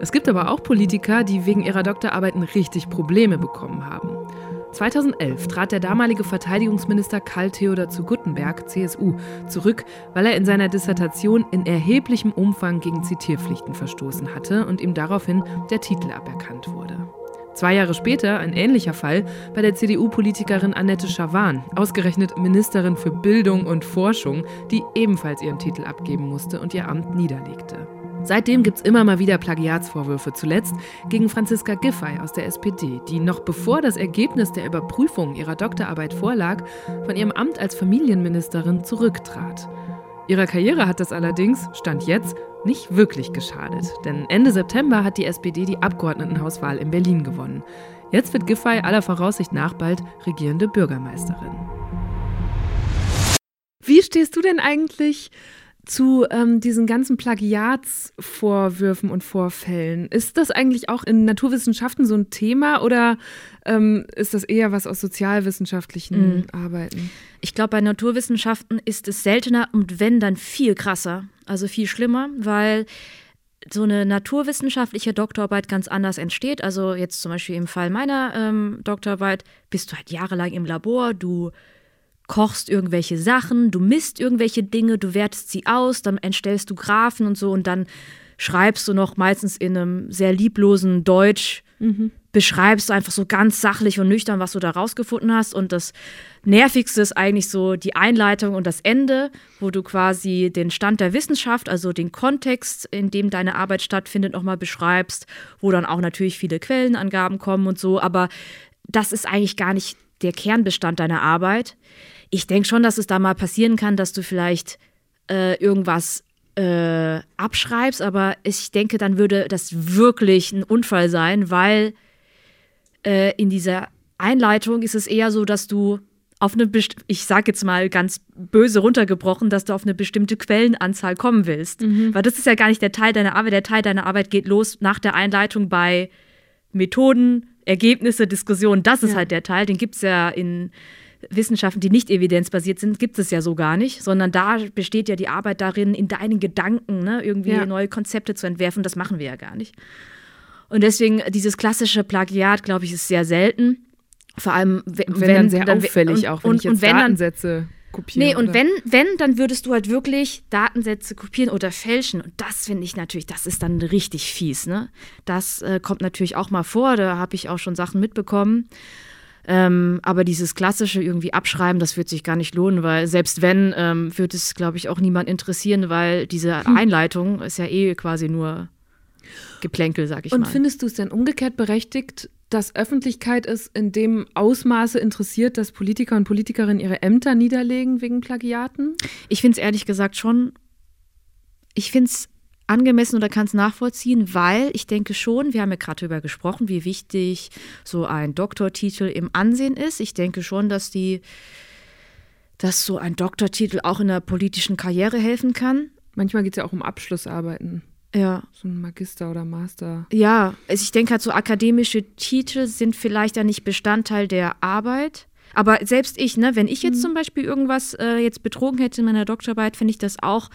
Es gibt aber auch Politiker, die wegen ihrer Doktorarbeiten richtig Probleme bekommen haben. 2011 trat der damalige Verteidigungsminister Karl Theodor zu Guttenberg, CSU, zurück, weil er in seiner Dissertation in erheblichem Umfang gegen Zitierpflichten verstoßen hatte und ihm daraufhin der Titel aberkannt wurde. Zwei Jahre später ein ähnlicher Fall bei der CDU-Politikerin Annette Schawan, ausgerechnet Ministerin für Bildung und Forschung, die ebenfalls ihren Titel abgeben musste und ihr Amt niederlegte. Seitdem gibt es immer mal wieder Plagiatsvorwürfe, zuletzt gegen Franziska Giffey aus der SPD, die noch bevor das Ergebnis der Überprüfung ihrer Doktorarbeit vorlag, von ihrem Amt als Familienministerin zurücktrat. Ihrer Karriere hat das allerdings, Stand jetzt, nicht wirklich geschadet, denn Ende September hat die SPD die Abgeordnetenhauswahl in Berlin gewonnen. Jetzt wird Giffey aller Voraussicht nach bald regierende Bürgermeisterin. Wie stehst du denn eigentlich zu ähm, diesen ganzen Plagiatsvorwürfen und Vorfällen. Ist das eigentlich auch in Naturwissenschaften so ein Thema oder ähm, ist das eher was aus sozialwissenschaftlichen mhm. Arbeiten? Ich glaube, bei Naturwissenschaften ist es seltener und wenn, dann viel krasser, also viel schlimmer, weil so eine naturwissenschaftliche Doktorarbeit ganz anders entsteht. Also jetzt zum Beispiel im Fall meiner ähm, Doktorarbeit bist du halt jahrelang im Labor, du kochst irgendwelche Sachen, du misst irgendwelche Dinge, du wertest sie aus, dann entstellst du Graphen und so und dann schreibst du noch meistens in einem sehr lieblosen Deutsch, mhm. beschreibst du einfach so ganz sachlich und nüchtern, was du da rausgefunden hast. Und das Nervigste ist eigentlich so die Einleitung und das Ende, wo du quasi den Stand der Wissenschaft, also den Kontext, in dem deine Arbeit stattfindet, nochmal beschreibst, wo dann auch natürlich viele Quellenangaben kommen und so. Aber das ist eigentlich gar nicht der Kernbestand deiner Arbeit ich denke schon, dass es da mal passieren kann, dass du vielleicht äh, irgendwas äh, abschreibst, aber ich denke, dann würde das wirklich ein Unfall sein, weil äh, in dieser Einleitung ist es eher so, dass du auf eine, Best ich sage jetzt mal ganz böse runtergebrochen, dass du auf eine bestimmte Quellenanzahl kommen willst. Mhm. Weil das ist ja gar nicht der Teil deiner Arbeit. Der Teil deiner Arbeit geht los nach der Einleitung bei Methoden, Ergebnisse, Diskussionen. Das ist ja. halt der Teil. Den gibt es ja in Wissenschaften, die nicht evidenzbasiert sind, gibt es ja so gar nicht, sondern da besteht ja die Arbeit darin, in deinen Gedanken ne, irgendwie ja. neue Konzepte zu entwerfen. Das machen wir ja gar nicht. Und deswegen, dieses klassische Plagiat, glaube ich, ist sehr selten. Vor allem, wenn, wenn dann sehr dann, auffällig und, auch, wenn und, ich jetzt und wenn Datensätze kopiere. Nee, und oder? wenn, wenn, dann würdest du halt wirklich Datensätze kopieren oder fälschen. Und das finde ich natürlich, das ist dann richtig fies, ne? Das äh, kommt natürlich auch mal vor, da habe ich auch schon Sachen mitbekommen. Ähm, aber dieses klassische irgendwie abschreiben, das wird sich gar nicht lohnen, weil selbst wenn, ähm, wird es, glaube ich, auch niemand interessieren, weil diese Hm. Einleitung ist ja eh quasi nur Geplänkel, sag ich Und mal. findest du es denn umgekehrt berechtigt, dass Öffentlichkeit es in dem Ausmaße interessiert, dass Politiker und Politikerinnen ihre Ämter niederlegen wegen Plagiaten? Ich finde es ehrlich gesagt schon, ich finde es angemessen oder kann es nachvollziehen, weil ich denke schon, wir haben ja gerade darüber gesprochen, wie wichtig so ein Doktortitel im Ansehen ist. Ich denke schon, dass die, dass so ein Doktortitel auch in der politischen Karriere helfen kann. Manchmal geht es ja auch um Abschlussarbeiten, Ja, so ein Magister oder Master. ja, also ich denke halt so akademische Titel sind vielleicht ja nicht Bestandteil der Arbeit. Aber selbst ich, ne, wenn ich jetzt zum Beispiel irgendwas äh, jetzt betrogen hätte in meiner Doktorarbeit, finde ich das auch,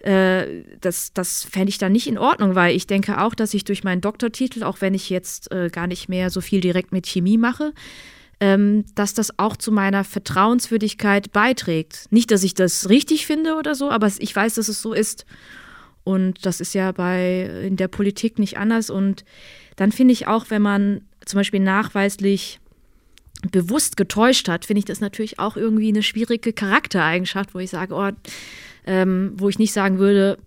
äh, das, das fände ich dann nicht in Ordnung, weil ich denke auch, dass ich durch meinen Doktortitel, auch wenn ich jetzt äh, gar nicht mehr so viel direkt mit Chemie mache, ähm, dass das auch zu meiner Vertrauenswürdigkeit beiträgt. Nicht, dass ich das richtig finde oder so, aber ich weiß, dass es so ist. Und das ist ja bei in der Politik nicht anders. Und dann finde ich auch, wenn man zum Beispiel nachweislich bewusst getäuscht hat, finde ich das natürlich auch irgendwie eine schwierige Charaktereigenschaft, wo ich sage, oh, ähm, wo ich nicht sagen würde,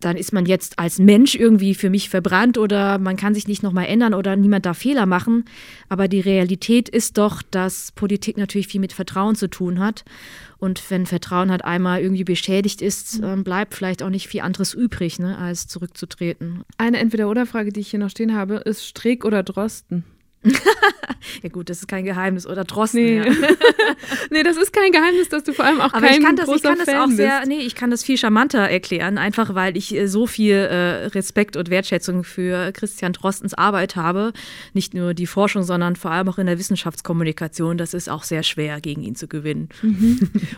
dann ist man jetzt als Mensch irgendwie für mich verbrannt oder man kann sich nicht nochmal ändern oder niemand darf Fehler machen. Aber die Realität ist doch, dass Politik natürlich viel mit Vertrauen zu tun hat. Und wenn Vertrauen halt einmal irgendwie beschädigt ist, ähm, bleibt vielleicht auch nicht viel anderes übrig, ne, als zurückzutreten. Eine Entweder-Oder-Frage, die ich hier noch stehen habe, ist Streeck oder Drosten? Ja gut, das ist kein Geheimnis. Oder Drosten. Nee. Ja. nee, das ist kein Geheimnis, dass du vor allem auch Aber kein ich kann das, ich kann das Fan auch sehr, bist. nee, ich kann das viel charmanter erklären, einfach weil ich äh, so viel äh, Respekt und Wertschätzung für Christian Drostens Arbeit habe. Nicht nur die Forschung, sondern vor allem auch in der Wissenschaftskommunikation. Das ist auch sehr schwer, gegen ihn zu gewinnen.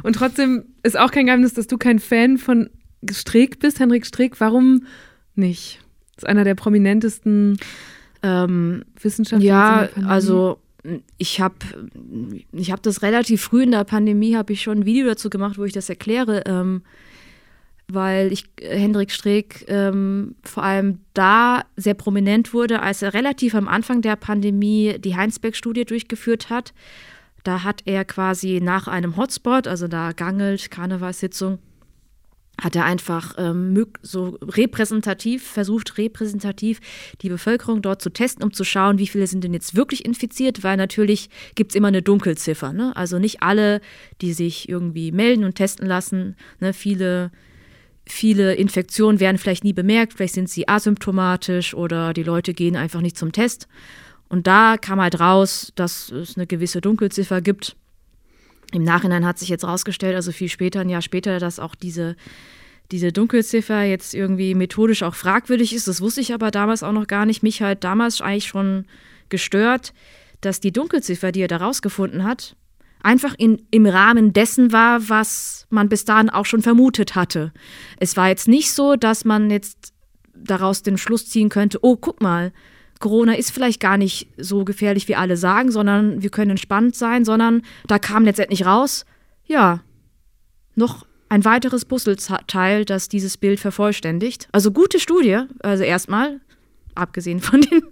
Und trotzdem ist auch kein Geheimnis, dass du kein Fan von Streeck bist, Henrik Streeck. Warum nicht? Das ist einer der prominentesten Ähm, Wissenschaftler. Ja, also ich habe ich hab das relativ früh in der Pandemie, habe ich schon ein Video dazu gemacht, wo ich das erkläre, ähm, weil ich Hendrik Streeck ähm, vor allem da sehr prominent wurde, als er relativ am Anfang der Pandemie die Heinsberg-Studie durchgeführt hat. Da hat er quasi nach einem Hotspot, also da Gangelt, Karnevalssitzung, hat er einfach ähm, so repräsentativ, versucht repräsentativ die Bevölkerung dort zu testen, um zu schauen, wie viele sind denn jetzt wirklich infiziert, weil natürlich gibt es immer eine Dunkelziffer. Ne? Also nicht alle, die sich irgendwie melden und testen lassen, ne? viele, viele Infektionen werden vielleicht nie bemerkt, vielleicht sind sie asymptomatisch oder die Leute gehen einfach nicht zum Test. Und da kam halt raus, dass es eine gewisse Dunkelziffer gibt. Im Nachhinein hat sich jetzt rausgestellt, also viel später, ein Jahr später, dass auch diese, diese Dunkelziffer jetzt irgendwie methodisch auch fragwürdig ist. Das wusste ich aber damals auch noch gar nicht. Mich halt damals eigentlich schon gestört, dass die Dunkelziffer, die er da rausgefunden hat, einfach in, im Rahmen dessen war, was man bis dahin auch schon vermutet hatte. Es war jetzt nicht so, dass man jetzt daraus den Schluss ziehen könnte, oh, guck mal, Corona ist vielleicht gar nicht so gefährlich, wie alle sagen, sondern wir können entspannt sein, sondern da kam letztendlich raus, ja, noch ein weiteres Puzzleteil, das dieses Bild vervollständigt. Also gute Studie, also erstmal, abgesehen von den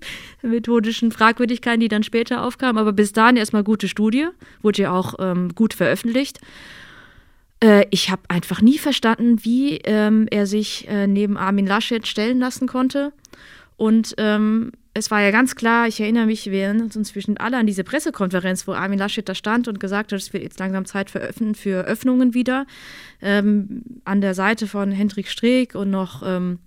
methodischen Fragwürdigkeiten, die dann später aufkamen, aber bis dahin erstmal gute Studie, wurde ja auch ähm, gut veröffentlicht. Äh, ich habe einfach nie verstanden, wie ähm, er sich äh, neben Armin Laschet stellen lassen konnte. Und ähm, es war ja ganz klar, ich erinnere mich, erinnern uns inzwischen alle an diese Pressekonferenz, wo Armin Laschet da stand und gesagt hat, es wird jetzt langsam Zeit für, Öffnen, für Öffnungen wieder. Ähm, an der Seite von Hendrik Streeck und noch ähm,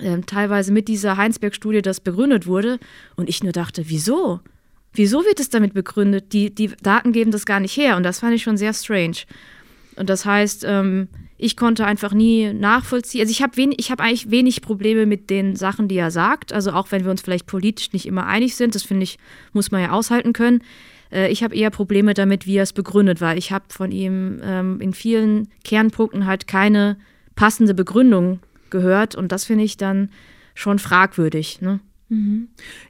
ähm, teilweise mit dieser Heinsberg-Studie das begründet wurde. Und ich nur dachte, wieso? Wieso wird es damit begründet? Die, die Daten geben das gar nicht her. Und das fand ich schon sehr strange. Und das heißt, ähm, ich konnte einfach nie nachvollziehen. Also ich habe wenig, ich habe eigentlich wenig Probleme mit den Sachen, die er sagt. Also auch wenn wir uns vielleicht politisch nicht immer einig sind, das finde ich, muss man ja aushalten können. Äh, ich habe eher Probleme damit, wie er es begründet, weil ich habe von ihm ähm, in vielen Kernpunkten halt keine passende Begründung gehört und das finde ich dann schon fragwürdig. Ne?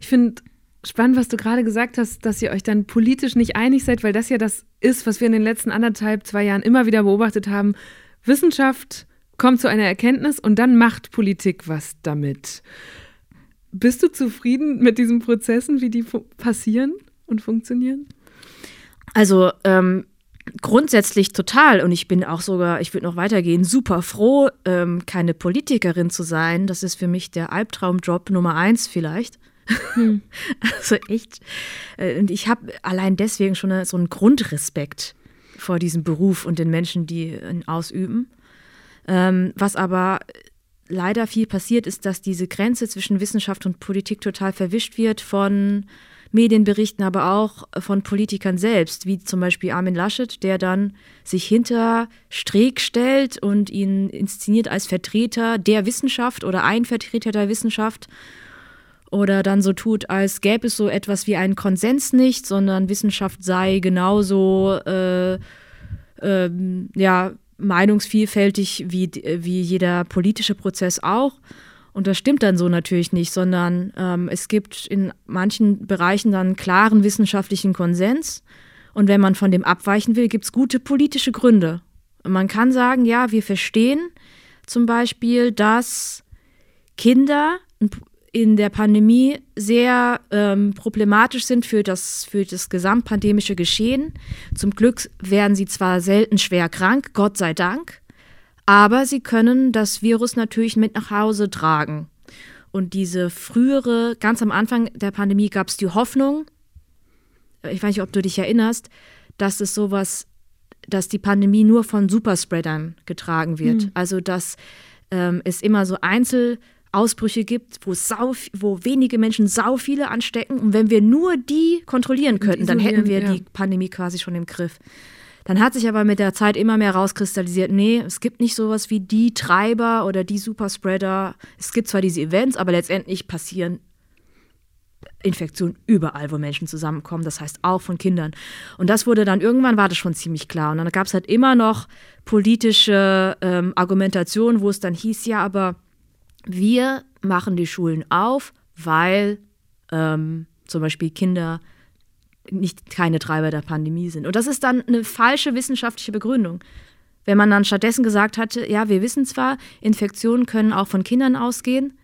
Ich finde, spannend, was du gerade gesagt hast, dass ihr euch dann politisch nicht einig seid, weil das ja das ist, was wir in den letzten anderthalb, zwei Jahren immer wieder beobachtet haben. Wissenschaft kommt zu einer Erkenntnis und dann macht Politik was damit. Bist du zufrieden mit diesen Prozessen, wie die passieren und funktionieren? Also ähm, grundsätzlich total und ich bin auch sogar, ich würde noch weitergehen, super froh, ähm, keine Politikerin zu sein. Das ist für mich der Albtraumjob Nummer eins vielleicht. Hm. Also echt. Äh, und ich habe allein deswegen schon so einen Grundrespekt vor diesem Beruf und den Menschen, die ihn ausüben. Ähm, was aber leider viel passiert, ist, dass diese Grenze zwischen Wissenschaft und Politik total verwischt wird von Medienberichten, aber auch von Politikern selbst, wie zum Beispiel Armin Laschet, der dann sich hinter Streeck stellt und ihn inszeniert als Vertreter der Wissenschaft oder ein Vertreter der Wissenschaft oder dann so tut, als gäbe es so etwas wie einen Konsens nicht, sondern Wissenschaft sei genauso äh, äh, ja, meinungsvielfältig wie, wie jeder politische Prozess auch. Und das stimmt dann so natürlich nicht, sondern ähm, es gibt in manchen Bereichen dann klaren wissenschaftlichen Konsens. Und wenn man von dem abweichen will, gibt es gute politische Gründe. Und man kann sagen, ja, wir verstehen zum Beispiel, dass Kinder in der Pandemie sehr ähm, problematisch sind für das, für das gesamtpandemische Geschehen. Zum Glück werden sie zwar selten schwer krank, Gott sei Dank, aber sie können das Virus natürlich mit nach Hause tragen. Und diese frühere, ganz am Anfang der Pandemie gab es die Hoffnung, ich weiß nicht, ob du dich erinnerst, dass es sowas, dass die Pandemie nur von Superspreadern getragen wird. Mhm. Also dass ähm, es immer so Einzelausbrüche gibt, wo, sau, wo wenige Menschen sau viele anstecken. Und wenn wir nur die kontrollieren könnten, dann hätten wir ja. die Pandemie quasi schon im Griff. Dann hat sich aber mit der Zeit immer mehr rauskristallisiert, nee, es gibt nicht sowas wie die Treiber oder die Superspreader. Es gibt zwar diese Events, aber letztendlich passieren Infektionen überall, wo Menschen zusammenkommen, das heißt auch von Kindern. Und das wurde dann irgendwann war das schon ziemlich klar. Und dann gab es halt immer noch politische ähm, Argumentationen, wo es dann hieß, ja, aber wir machen die Schulen auf, weil ähm, zum Beispiel Kinder nicht keine Treiber der Pandemie sind. Und das ist dann eine falsche wissenschaftliche Begründung. Wenn man dann stattdessen gesagt hatte, ja, wir wissen zwar, Infektionen können auch von Kindern ausgehen,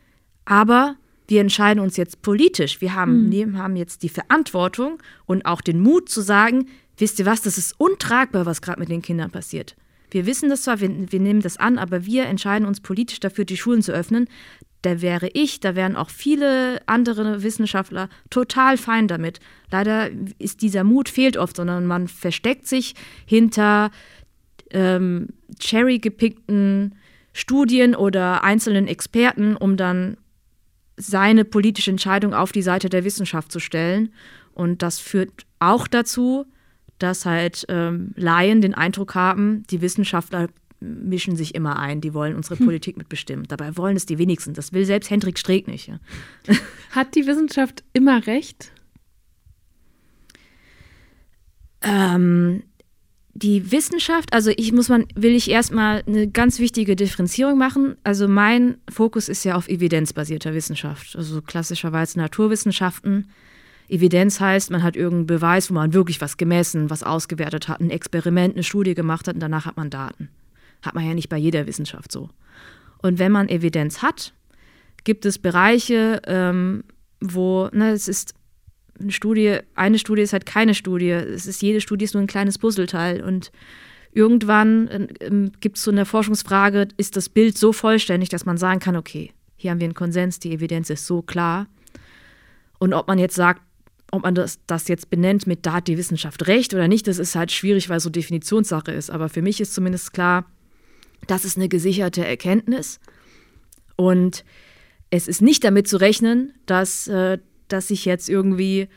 aber wir entscheiden uns jetzt politisch. Wir haben, mhm. wir haben jetzt die Verantwortung und auch den Mut zu sagen, wisst ihr was, das ist untragbar, was gerade mit den Kindern passiert. Wir wissen das zwar, wir, wir, nehmen das an, aber wir entscheiden uns politisch dafür, die Schulen zu öffnen da wäre ich, da wären auch viele andere Wissenschaftler total fein damit. Leider ist dieser Mut fehlt oft, sondern man versteckt sich hinter ähm, cherry-gepickten Studien oder einzelnen Experten, um dann seine politische Entscheidung auf die Seite der Wissenschaft zu stellen. Und das führt auch dazu, dass halt ähm, Laien den Eindruck haben, die Wissenschaftler mischen sich immer ein, die wollen unsere hm. Politik mitbestimmen. Dabei wollen es die wenigsten. Das will selbst Hendrik Streeck nicht. Ja. Hat die Wissenschaft immer recht? Ähm, die Wissenschaft, also ich muss man, will ich erstmal eine ganz wichtige Differenzierung machen. Also mein Fokus ist ja auf evidenzbasierter Wissenschaft, also klassischerweise Naturwissenschaften. Evidenz heißt, man hat irgendeinen Beweis, wo man wirklich was gemessen, was ausgewertet hat, ein Experiment, eine Studie gemacht hat und danach hat man Daten. Hat man ja nicht bei jeder Wissenschaft so. Und wenn man Evidenz hat, gibt es Bereiche, ähm, wo, ne, es ist eine Studie, eine Studie ist halt keine Studie. Es ist, jede Studie ist nur ein kleines Puzzleteil. Und irgendwann äh, gibt es so eine Forschungsfrage, ist das Bild so vollständig, dass man sagen kann, okay, hier haben wir einen Konsens, die Evidenz ist so klar. Und ob man jetzt sagt, ob man das, das jetzt benennt mit, da hat die Wissenschaft recht oder nicht, das ist halt schwierig, weil es so Definitionssache ist. Aber für mich ist zumindest klar, das ist eine gesicherte Erkenntnis. Und es ist nicht damit zu rechnen, dass äh, das sich jetzt irgendwie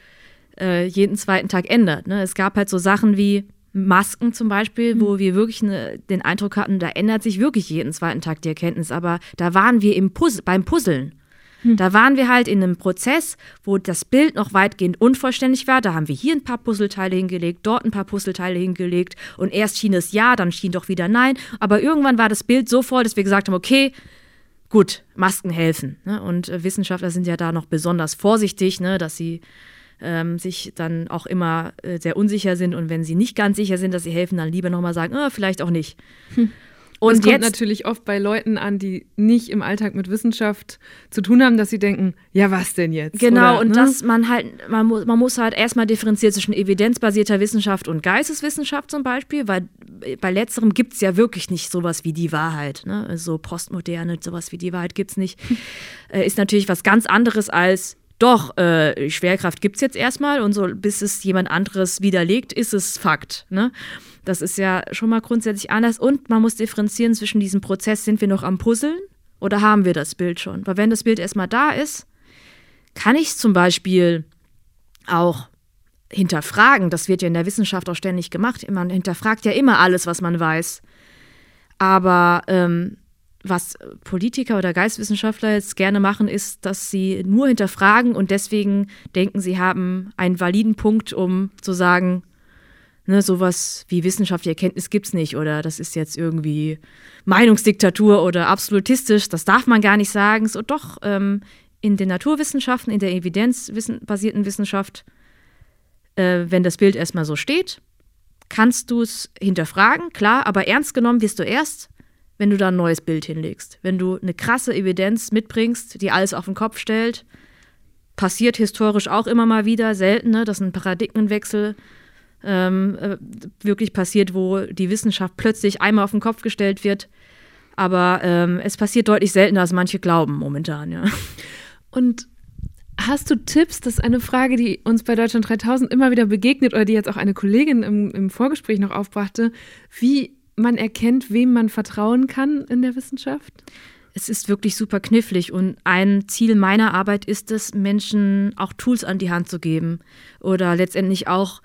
äh, jeden zweiten Tag ändert. Ne? Es gab halt so Sachen wie Masken zum Beispiel, wo mhm. wir wirklich ne, den Eindruck hatten, da ändert sich wirklich jeden zweiten Tag die Erkenntnis. Aber da waren wir im Puzz beim Puzzeln. Hm. Da waren wir halt in einem Prozess, wo das Bild noch weitgehend unvollständig war. Da haben wir hier ein paar Puzzleteile hingelegt, dort ein paar Puzzleteile hingelegt und erst schien es ja, dann schien doch wieder nein. Aber irgendwann war das Bild so voll, dass wir gesagt haben, okay, gut, Masken helfen. Ne? Und äh, Wissenschaftler sind ja da noch besonders vorsichtig, ne? dass sie ähm, sich dann auch immer äh, sehr unsicher sind und wenn sie nicht ganz sicher sind, dass sie helfen, dann lieber nochmal sagen, oh, vielleicht auch nicht. Hm. Und das kommt jetzt, natürlich oft bei Leuten an, die nicht im Alltag mit Wissenschaft zu tun haben, dass sie denken, ja, was denn jetzt? Genau, Oder, und ne? dass man halt, man muss, man muss halt erstmal differenzieren zwischen evidenzbasierter Wissenschaft und Geisteswissenschaft zum Beispiel, weil bei letzterem gibt es ja wirklich nicht sowas wie die Wahrheit. Ne? So also postmoderne, sowas wie die Wahrheit gibt es nicht. äh, ist natürlich was ganz anderes als doch, äh, Schwerkraft gibt es jetzt erstmal und so, bis es jemand anderes widerlegt, ist es Fakt. Ne? Das ist ja schon mal grundsätzlich anders. Und man muss differenzieren zwischen diesem Prozess, sind wir noch am Puzzeln oder haben wir das Bild schon? Weil wenn das Bild erstmal da ist, kann ich es zum Beispiel auch hinterfragen. Das wird ja in der Wissenschaft auch ständig gemacht. Man hinterfragt ja immer alles, was man weiß. Aber ähm, was Politiker oder Geistwissenschaftler jetzt gerne machen, ist, dass sie nur hinterfragen und deswegen denken, sie haben einen validen Punkt, um zu sagen, ne, sowas wie wissenschaftliche Erkenntnis gibt es nicht oder das ist jetzt irgendwie Meinungsdiktatur oder absolutistisch, das darf man gar nicht sagen. So doch, ähm, in den Naturwissenschaften, in der evidenzbasierten Wissenschaft, äh, wenn das Bild erstmal so steht, kannst du es hinterfragen, klar, aber ernst genommen wirst du erst, wenn du da ein neues Bild hinlegst. Wenn du eine krasse Evidenz mitbringst, die alles auf den Kopf stellt, passiert historisch auch immer mal wieder, selten, ne, dass ein Paradigmenwechsel ähm, äh, wirklich passiert, wo die Wissenschaft plötzlich einmal auf den Kopf gestellt wird. Aber ähm, es passiert deutlich seltener, als manche glauben momentan, ja. Und hast du Tipps? Das ist eine Frage, die uns bei Deutschland 3000 immer wieder begegnet oder die jetzt auch eine Kollegin im, im Vorgespräch noch aufbrachte, wie man erkennt, wem man vertrauen kann in der Wissenschaft? es ist wirklich super knifflig und ein Ziel meiner Arbeit ist es, Menschen auch Tools an die Hand zu geben oder letztendlich auch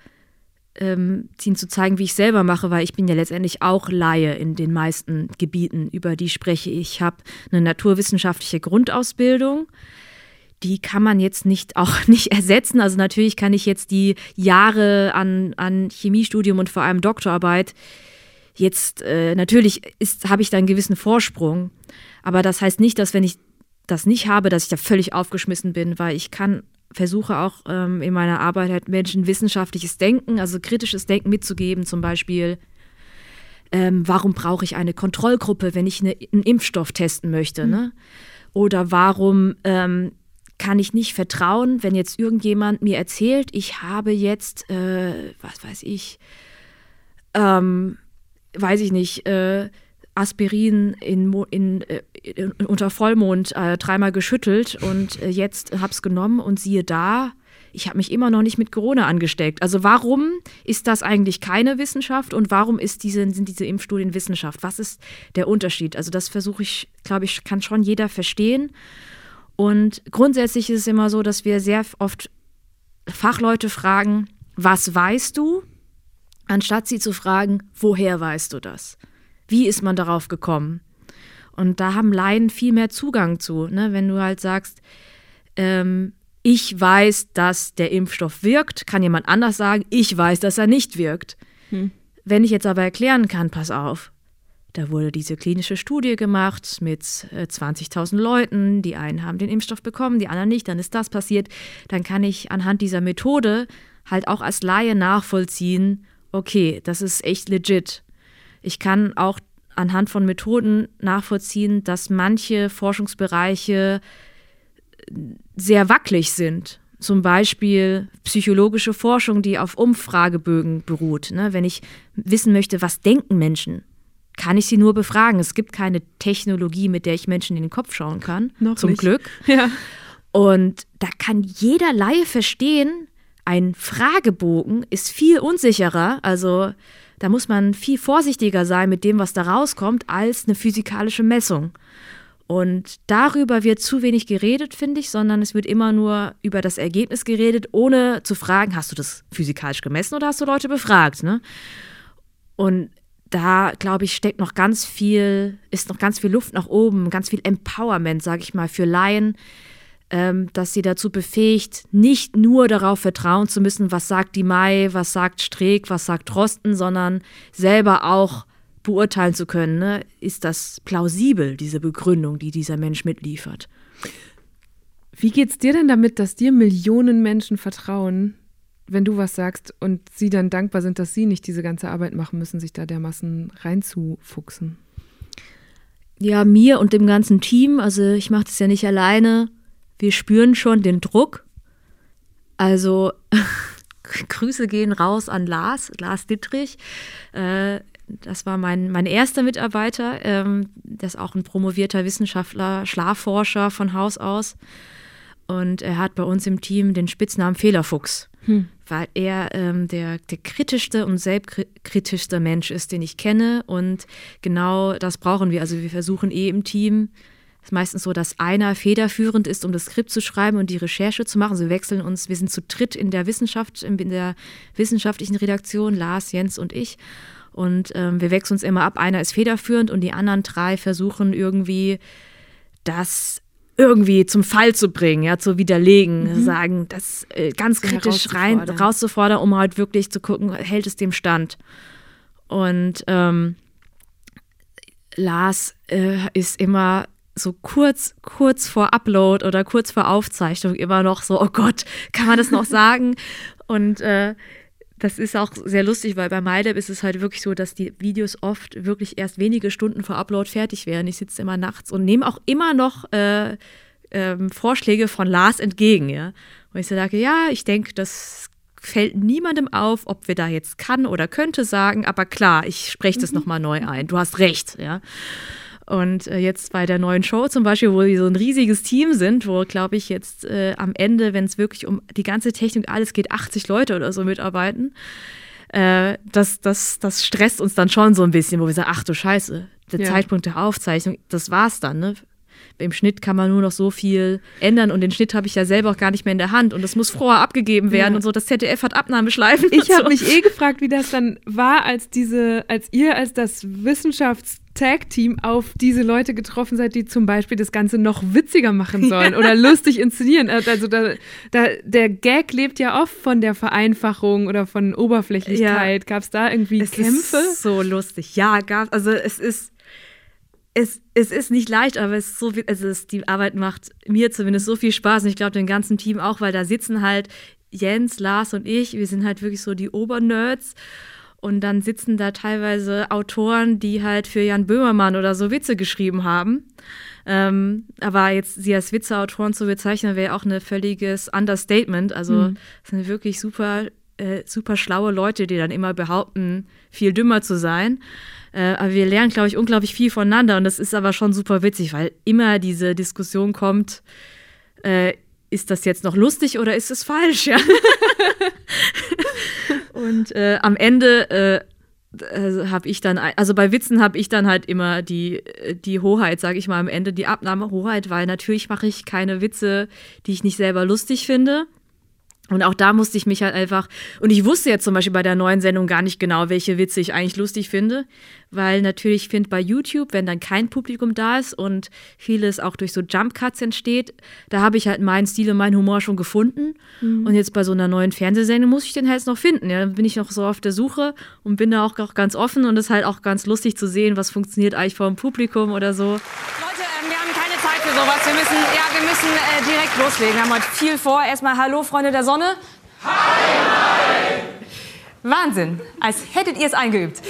ähm, ihnen zu zeigen, wie ich selber mache, weil ich bin ja letztendlich auch Laie in den meisten Gebieten, über die spreche ich. Habe eine naturwissenschaftliche Grundausbildung. Die kann man jetzt nicht auch nicht ersetzen. Also natürlich kann ich jetzt die Jahre an, an Chemiestudium und vor allem Doktorarbeit jetzt äh, natürlich habe ich da einen gewissen Vorsprung, aber das heißt nicht, dass wenn ich das nicht habe, dass ich da völlig aufgeschmissen bin, weil ich kann versuche auch ähm, in meiner Arbeit halt Menschen wissenschaftliches Denken, also kritisches Denken mitzugeben, zum Beispiel. Ähm, warum brauche ich eine Kontrollgruppe, wenn ich eine, einen Impfstoff testen möchte? Mhm. Ne? Oder warum ähm, kann ich nicht vertrauen, wenn jetzt irgendjemand mir erzählt, ich habe jetzt, äh, was weiß ich, ähm, weiß ich nicht, äh, Aspirin in, in, äh, in, unter Vollmond äh, dreimal geschüttelt und äh, jetzt habe es genommen und siehe da, ich habe mich immer noch nicht mit Corona angesteckt. Also warum ist das eigentlich keine Wissenschaft und warum diese, sind diese Impfstudien Wissenschaft? Was ist der Unterschied? Also das versuche ich, glaube ich, kann schon jeder verstehen. Und grundsätzlich ist es immer so, dass wir sehr oft Fachleute fragen, was weißt du? Anstatt sie zu fragen, woher weißt du das? Wie ist man darauf gekommen? Und da haben Laien viel mehr Zugang zu. Ne? Wenn du halt sagst, ähm, ich weiß, dass der Impfstoff wirkt, kann jemand anders sagen, ich weiß, dass er nicht wirkt. Hm. Wenn ich jetzt aber erklären kann, pass auf, da wurde diese klinische Studie gemacht mit 20.000 äh, Leuten. Die einen haben den Impfstoff bekommen, die anderen nicht. Dann ist das passiert. Dann kann ich anhand dieser Methode halt auch als Laie nachvollziehen, okay, das ist echt legit. Ich kann auch anhand von Methoden nachvollziehen, dass manche Forschungsbereiche sehr wackelig sind. Zum Beispiel psychologische Forschung, die auf Umfragebögen beruht. Ne? Wenn ich wissen möchte, was denken Menschen, kann ich sie nur befragen. Es gibt keine Technologie, mit der ich Menschen in den Kopf schauen kann. Noch zum nicht. Glück. Ja. Und da kann jeder Laie verstehen, ein Fragebogen ist viel unsicherer. Also da muss man viel vorsichtiger sein mit dem, was da rauskommt, als eine physikalische Messung. Und darüber wird zu wenig geredet, finde ich, sondern es wird immer nur über das Ergebnis geredet, ohne zu fragen, hast du das physikalisch gemessen oder hast du Leute befragt? Ne? Und da, glaube ich, steckt noch ganz viel, ist noch ganz viel Luft nach oben, ganz viel Empowerment, sage ich mal, für Laien, ähm, dass sie dazu befähigt, nicht nur darauf vertrauen zu müssen, was sagt die Mai, was sagt Streeck, was sagt Drosten, sondern selber auch beurteilen zu können, ne, ist das plausibel, diese Begründung, die dieser Mensch mitliefert. Wie geht's dir denn damit, dass dir Millionen Menschen vertrauen, wenn du was sagst und sie dann dankbar sind, dass sie nicht diese ganze Arbeit machen müssen, sich da dermaßen reinzufuchsen? Ja, mir und dem ganzen Team, also ich mache das ja nicht alleine. Wir spüren schon den Druck. Also Grüße gehen raus an Lars, Lars Dittrich. Äh, das war mein, mein erster Mitarbeiter. Ähm, das ist auch ein promovierter Wissenschaftler, Schlafforscher von Haus aus. Und er hat bei uns im Team den Spitznamen Fehlerfuchs, hm. weil er ähm, der, der kritischste und selbstkritischste Mensch ist, den ich kenne. Und genau das brauchen wir. Also wir versuchen eh im Team, ist meistens so, dass einer federführend ist, um das Skript zu schreiben und die Recherche zu machen. Sie wechseln uns, wir sind zu dritt in der Wissenschaft, in der wissenschaftlichen Redaktion, Lars, Jens und ich. Und ähm, wir wechseln uns immer ab. Einer ist federführend und die anderen drei versuchen irgendwie das irgendwie zum Fall zu bringen, ja, zu widerlegen, mhm. sagen, das äh, ganz kritisch rein rauszufordern, um halt wirklich zu gucken, hält es dem Stand. Und ähm, Lars äh, ist immer so kurz, kurz vor Upload oder kurz vor Aufzeichnung immer noch so, oh Gott, kann man das noch sagen? Und äh, das ist auch sehr lustig, weil bei MyLab ist es halt wirklich so, dass die Videos oft wirklich erst wenige Stunden vor Upload fertig werden. Ich sitze immer nachts und nehme auch immer noch äh, ähm, Vorschläge von Lars entgegen. Ja? Und ich sage, ja, ich denke, das fällt niemandem auf, ob wir da jetzt kann oder könnte sagen, aber klar, ich spreche das mhm. nochmal neu ein. Du hast recht, ja. Und äh, jetzt bei der neuen Show zum Beispiel, wo wir so ein riesiges Team sind, wo, glaube ich, jetzt äh, am Ende, wenn es wirklich um die ganze Technik alles geht, 80 Leute oder so mitarbeiten, äh, das, das, das stresst uns dann schon so ein bisschen, wo wir sagen, ach du Scheiße, der ja. Zeitpunkt der Aufzeichnung, das war's dann, ne? Im Schnitt kann man nur noch so viel ändern und den Schnitt habe ich ja selber auch gar nicht mehr in der Hand und das muss vorher abgegeben werden ja. und so. Das ZDF hat Abnahmeschleifen. Ich habe so. mich eh gefragt, wie das dann war, als diese, als ihr als das Wissenschafts Tag-Team auf diese Leute getroffen seid, die zum Beispiel das Ganze noch witziger machen sollen ja. oder lustig inszenieren. Äh, also da, da, der Gag lebt ja oft von der Vereinfachung oder von Oberflächlichkeit. Ja. Gab es da irgendwie es Kämpfe? Ist so lustig. Ja, gab Also es ist es, es ist nicht leicht, aber es ist so viel, also es, die Arbeit macht mir zumindest so viel Spaß und ich glaube dem ganzen Team auch, weil da sitzen halt Jens, Lars und ich, wir sind halt wirklich so die Obernerds und dann sitzen da teilweise Autoren, die halt für Jan Böhmermann oder so Witze geschrieben haben. Ähm, aber jetzt sie als Witzeautoren zu bezeichnen, wäre auch ein völliges Understatement. Also mhm. sind wirklich super, äh, super schlaue Leute, die dann immer behaupten, viel dümmer zu sein. Äh, aber wir lernen, glaube ich, unglaublich viel voneinander und das ist aber schon super witzig, weil immer diese Diskussion kommt, äh, ist das jetzt noch lustig oder ist es falsch? Ja? und äh, am Ende äh, also habe ich dann, also bei Witzen habe ich dann halt immer die, die Hoheit, sage ich mal, am Ende die Abnahmehoheit, weil natürlich mache ich keine Witze, die ich nicht selber lustig finde. Und auch da musste ich mich halt einfach, und ich wusste jetzt zum Beispiel bei der neuen Sendung gar nicht genau, welche Witze ich eigentlich lustig finde, weil natürlich finde bei YouTube, wenn dann kein Publikum da ist und vieles auch durch so Jump Cuts entsteht, da habe ich halt meinen Stil und meinen Humor schon gefunden. Mhm. Und jetzt bei so einer neuen Fernsehsendung muss ich den halt noch finden. Ja, dann bin ich noch so auf der Suche und bin da auch, auch ganz offen und es ist halt auch ganz lustig zu sehen, was funktioniert eigentlich vor dem Publikum oder so. Leute, ähm, wir haben keine Zeit für sowas. Wir müssen, ja, wir müssen äh, direkt loslegen. Wir haben heute viel vor. Erstmal Hallo, Freunde der Sonne. Hi, hi! Wahnsinn, als hättet ihr es eingeübt.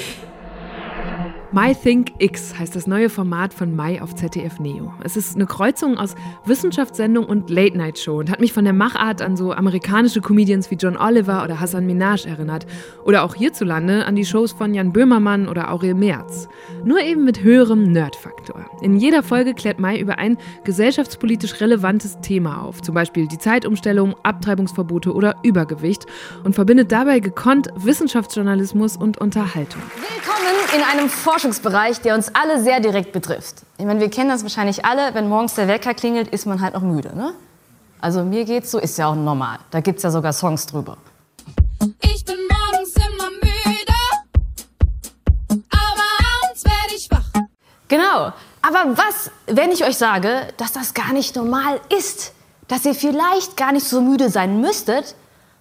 My Think X heißt das neue Format von Mai auf ZDF Neo. Es ist eine Kreuzung aus Wissenschaftssendung und Late-Night-Show und hat mich von der Machart an so amerikanische Comedians wie John Oliver oder Hassan Minaj erinnert. Oder auch hierzulande an die Shows von Jan Böhmermann oder Aurel Merz. Nur eben mit höherem Nerd-Faktor. In jeder Folge klärt Mai über ein gesellschaftspolitisch relevantes Thema auf. Zum Beispiel die Zeitumstellung, Abtreibungsverbote oder Übergewicht. Und verbindet dabei gekonnt Wissenschaftsjournalismus und Unterhaltung. Willkommen in einem Vor Forschungsbereich, der uns alle sehr direkt betrifft. Ich meine, wir kennen das wahrscheinlich alle, wenn morgens der Wecker klingelt, ist man halt noch müde. Ne? Also mir geht's so, ist ja auch normal. Da gibt's ja sogar Songs drüber. Ich bin morgens immer müde, aber abends werde ich wach. Genau. Aber was, wenn ich euch sage, dass das gar nicht normal ist? Dass ihr vielleicht gar nicht so müde sein müsstet,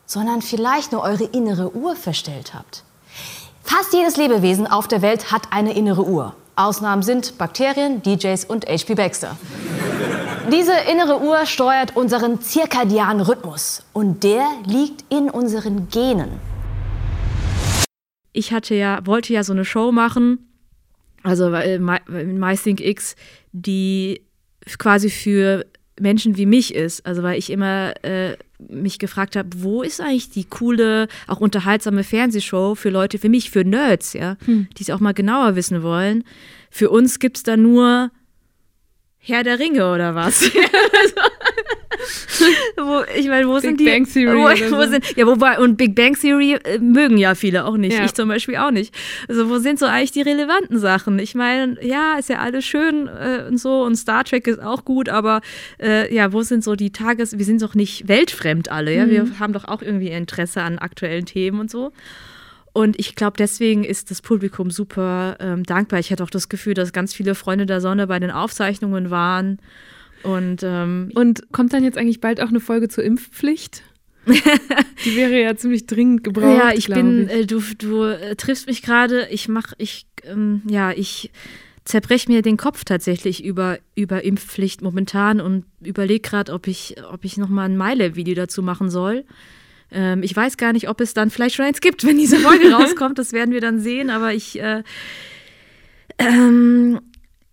sondern vielleicht nur eure innere Uhr verstellt habt? Fast jedes Lebewesen auf der Welt hat eine innere Uhr. Ausnahmen sind Bakterien, DJs und HP Baxter. Diese innere Uhr steuert unseren zirkadianen Rhythmus und der liegt in unseren Genen. Ich hatte ja, wollte ja so eine Show machen, also äh, MyThink X, die quasi für Menschen wie mich ist. Also weil ich immer äh, mich gefragt habe, wo ist eigentlich die coole, auch unterhaltsame Fernsehshow für Leute, für mich, für Nerds, ja, hm. die es auch mal genauer wissen wollen. Für uns gibt es da nur Herr der Ringe oder was? wo, ich meine, wo Big sind die? Bang Theory wo, wo so. sind, ja, wobei, und Big Bang Theory äh, mögen ja viele auch nicht. Ja. Ich zum Beispiel auch nicht. Also, wo sind so eigentlich die relevanten Sachen? Ich meine, ja, ist ja alles schön äh, und so und Star Trek ist auch gut, aber äh, ja, wo sind so die Tages-, wir sind doch nicht weltfremd alle, ja? Wir haben doch auch irgendwie Interesse an aktuellen Themen und so. Und ich glaube, deswegen ist das Publikum super ähm, dankbar. Ich hatte auch das Gefühl, dass ganz viele Freunde der Sonne bei den Aufzeichnungen waren. Und ähm, Und kommt dann jetzt eigentlich bald auch eine Folge zur Impfpflicht? Die wäre ja ziemlich dringend gebraucht. ja, ich bin, ich. äh, du, du äh, triffst mich gerade. Ich mach, ich, ähm, ja, ich zerbreche mir den Kopf tatsächlich über, über Impfpflicht momentan und überlege gerade, ob ich, ob ich nochmal ein Meile-Video dazu machen soll. Ähm, ich weiß gar nicht, ob es dann vielleicht schon eins gibt, wenn diese Folge rauskommt. Das werden wir dann sehen. Aber ich, äh, ähm,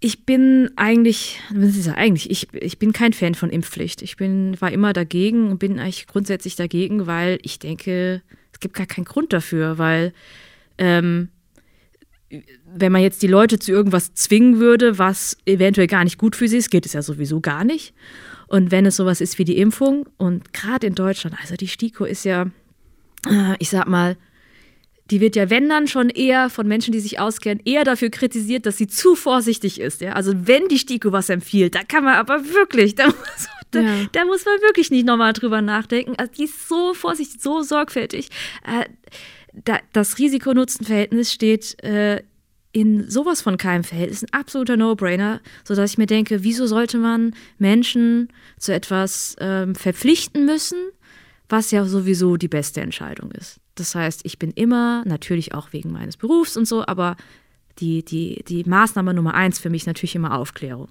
ich bin eigentlich, ist ja eigentlich, ich, ich bin kein Fan von Impfpflicht. Ich bin, war immer dagegen und bin eigentlich grundsätzlich dagegen, weil ich denke, es gibt gar keinen Grund dafür, weil ähm, wenn man jetzt die Leute zu irgendwas zwingen würde, was eventuell gar nicht gut für sie ist, geht es ja sowieso gar nicht. Und wenn es sowas ist wie die Impfung, und gerade in Deutschland, also die STIKO ist ja, äh, ich sag mal, die wird ja, wenn dann schon eher von Menschen, die sich auskennen, eher dafür kritisiert, dass sie zu vorsichtig ist. Ja? Also wenn die STIKO was empfiehlt, da kann man aber wirklich, da muss, da, Ja. da muss man wirklich nicht nochmal drüber nachdenken. Also die ist so vorsichtig, so sorgfältig. Äh, da, das Risiko-Nutzen-Verhältnis steht äh, in sowas von keinem Verhältnis, ein absoluter No-Brainer, sodass ich mir denke, wieso sollte man Menschen zu etwas ähm, verpflichten müssen, was ja sowieso die beste Entscheidung ist. Das heißt, ich bin immer, natürlich auch wegen meines Berufs und so, aber die, die, die Maßnahme Nummer eins für mich natürlich immer Aufklärung.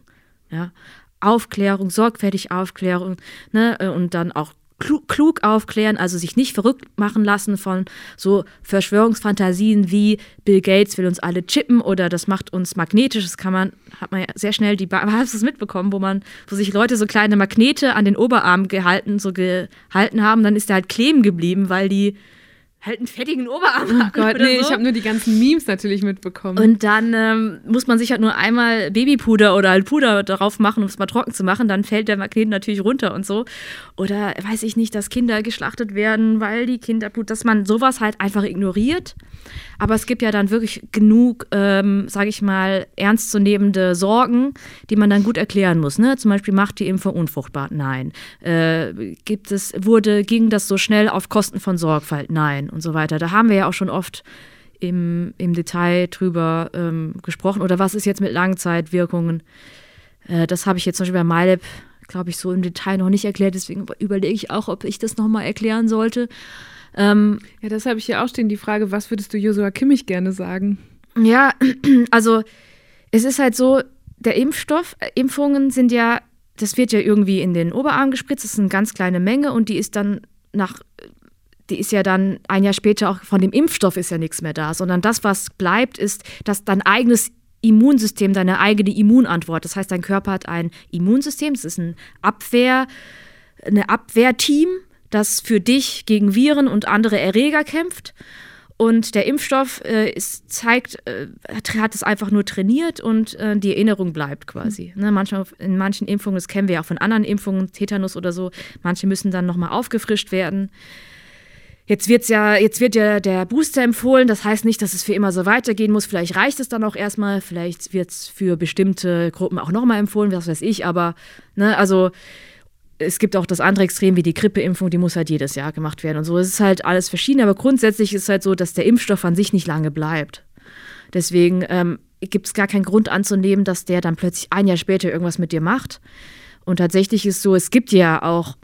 Ja? Aufklärung, sorgfältig Aufklärung ne? äh, und dann auch klug, klug aufklären, also sich nicht verrückt machen lassen von so Verschwörungsfantasien wie Bill Gates will uns alle chippen oder das macht uns magnetisch. Das kann man, hat man ja sehr schnell die, hast es mitbekommen, wo man, wo sich Leute so kleine Magnete an den Oberarm gehalten, so gehalten haben, dann ist der halt kleben geblieben, weil die halt einen fettigen Oberarm Oh Gott, nee, so. ich habe nur die ganzen Memes natürlich mitbekommen. Und dann ähm, muss man sich halt nur einmal Babypuder oder halt Puder darauf machen, um es mal trocken zu machen. Dann fällt der Magnet natürlich runter und so. Oder weiß ich nicht, dass Kinder geschlachtet werden, weil die Kinderblut, dass man sowas halt einfach ignoriert. Aber es gibt ja dann wirklich genug, ähm, sage ich mal, ernstzunehmende Sorgen, die man dann gut erklären muss. Ne? Zum Beispiel macht die Impfung unfruchtbar? Nein. Äh, gibt es, wurde, ging das so schnell auf Kosten von Sorgfalt? Nein. Und so weiter. Da haben wir ja auch schon oft im, im Detail drüber ähm, gesprochen. Oder was ist jetzt mit Langzeitwirkungen? Äh, das habe ich jetzt zum Beispiel bei MyLab, glaube ich, so im Detail noch nicht erklärt. Deswegen überlege ich auch, ob ich das nochmal erklären sollte. Ähm, ja, das habe ich hier auch stehen, die Frage, was würdest du Joshua Kimmich gerne sagen? Ja, also es ist halt so, der Impfstoff, äh, Impfungen sind ja, das wird ja irgendwie in den Oberarm gespritzt, das ist eine ganz kleine Menge und die ist dann nach, die ist ja dann ein Jahr später auch von dem Impfstoff ist ja nichts mehr da, sondern das, was bleibt, ist, dass dein eigenes Immunsystem, deine eigene Immunantwort, das heißt, dein Körper hat ein Immunsystem, das ist ein Abwehr, eine Abwehrteam, das für dich gegen Viren und andere Erreger kämpft. Und der Impfstoff äh, ist, zeigt, äh, hat- es einfach nur trainiert und äh, die Erinnerung bleibt quasi. Ne, manchmal, in manchen Impfungen, das kennen wir ja auch von anderen Impfungen, Tetanus oder so, manche müssen dann nochmal aufgefrischt werden. Jetzt wird's ja, jetzt wird ja der Booster empfohlen. Das heißt nicht, dass es für immer so weitergehen muss. Vielleicht reicht es dann auch erstmal. Vielleicht wird es für bestimmte Gruppen auch nochmal empfohlen, was weiß ich. Aber, ne, also es gibt auch das andere Extrem wie die Grippeimpfung, die muss halt jedes Jahr gemacht werden und so. Es ist halt alles verschieden, aber grundsätzlich ist es halt so, dass der Impfstoff an sich nicht lange bleibt. Deswegen ähm, gibt es gar keinen Grund anzunehmen, dass der dann plötzlich ein Jahr später irgendwas mit dir macht. Und tatsächlich ist so, es gibt ja auch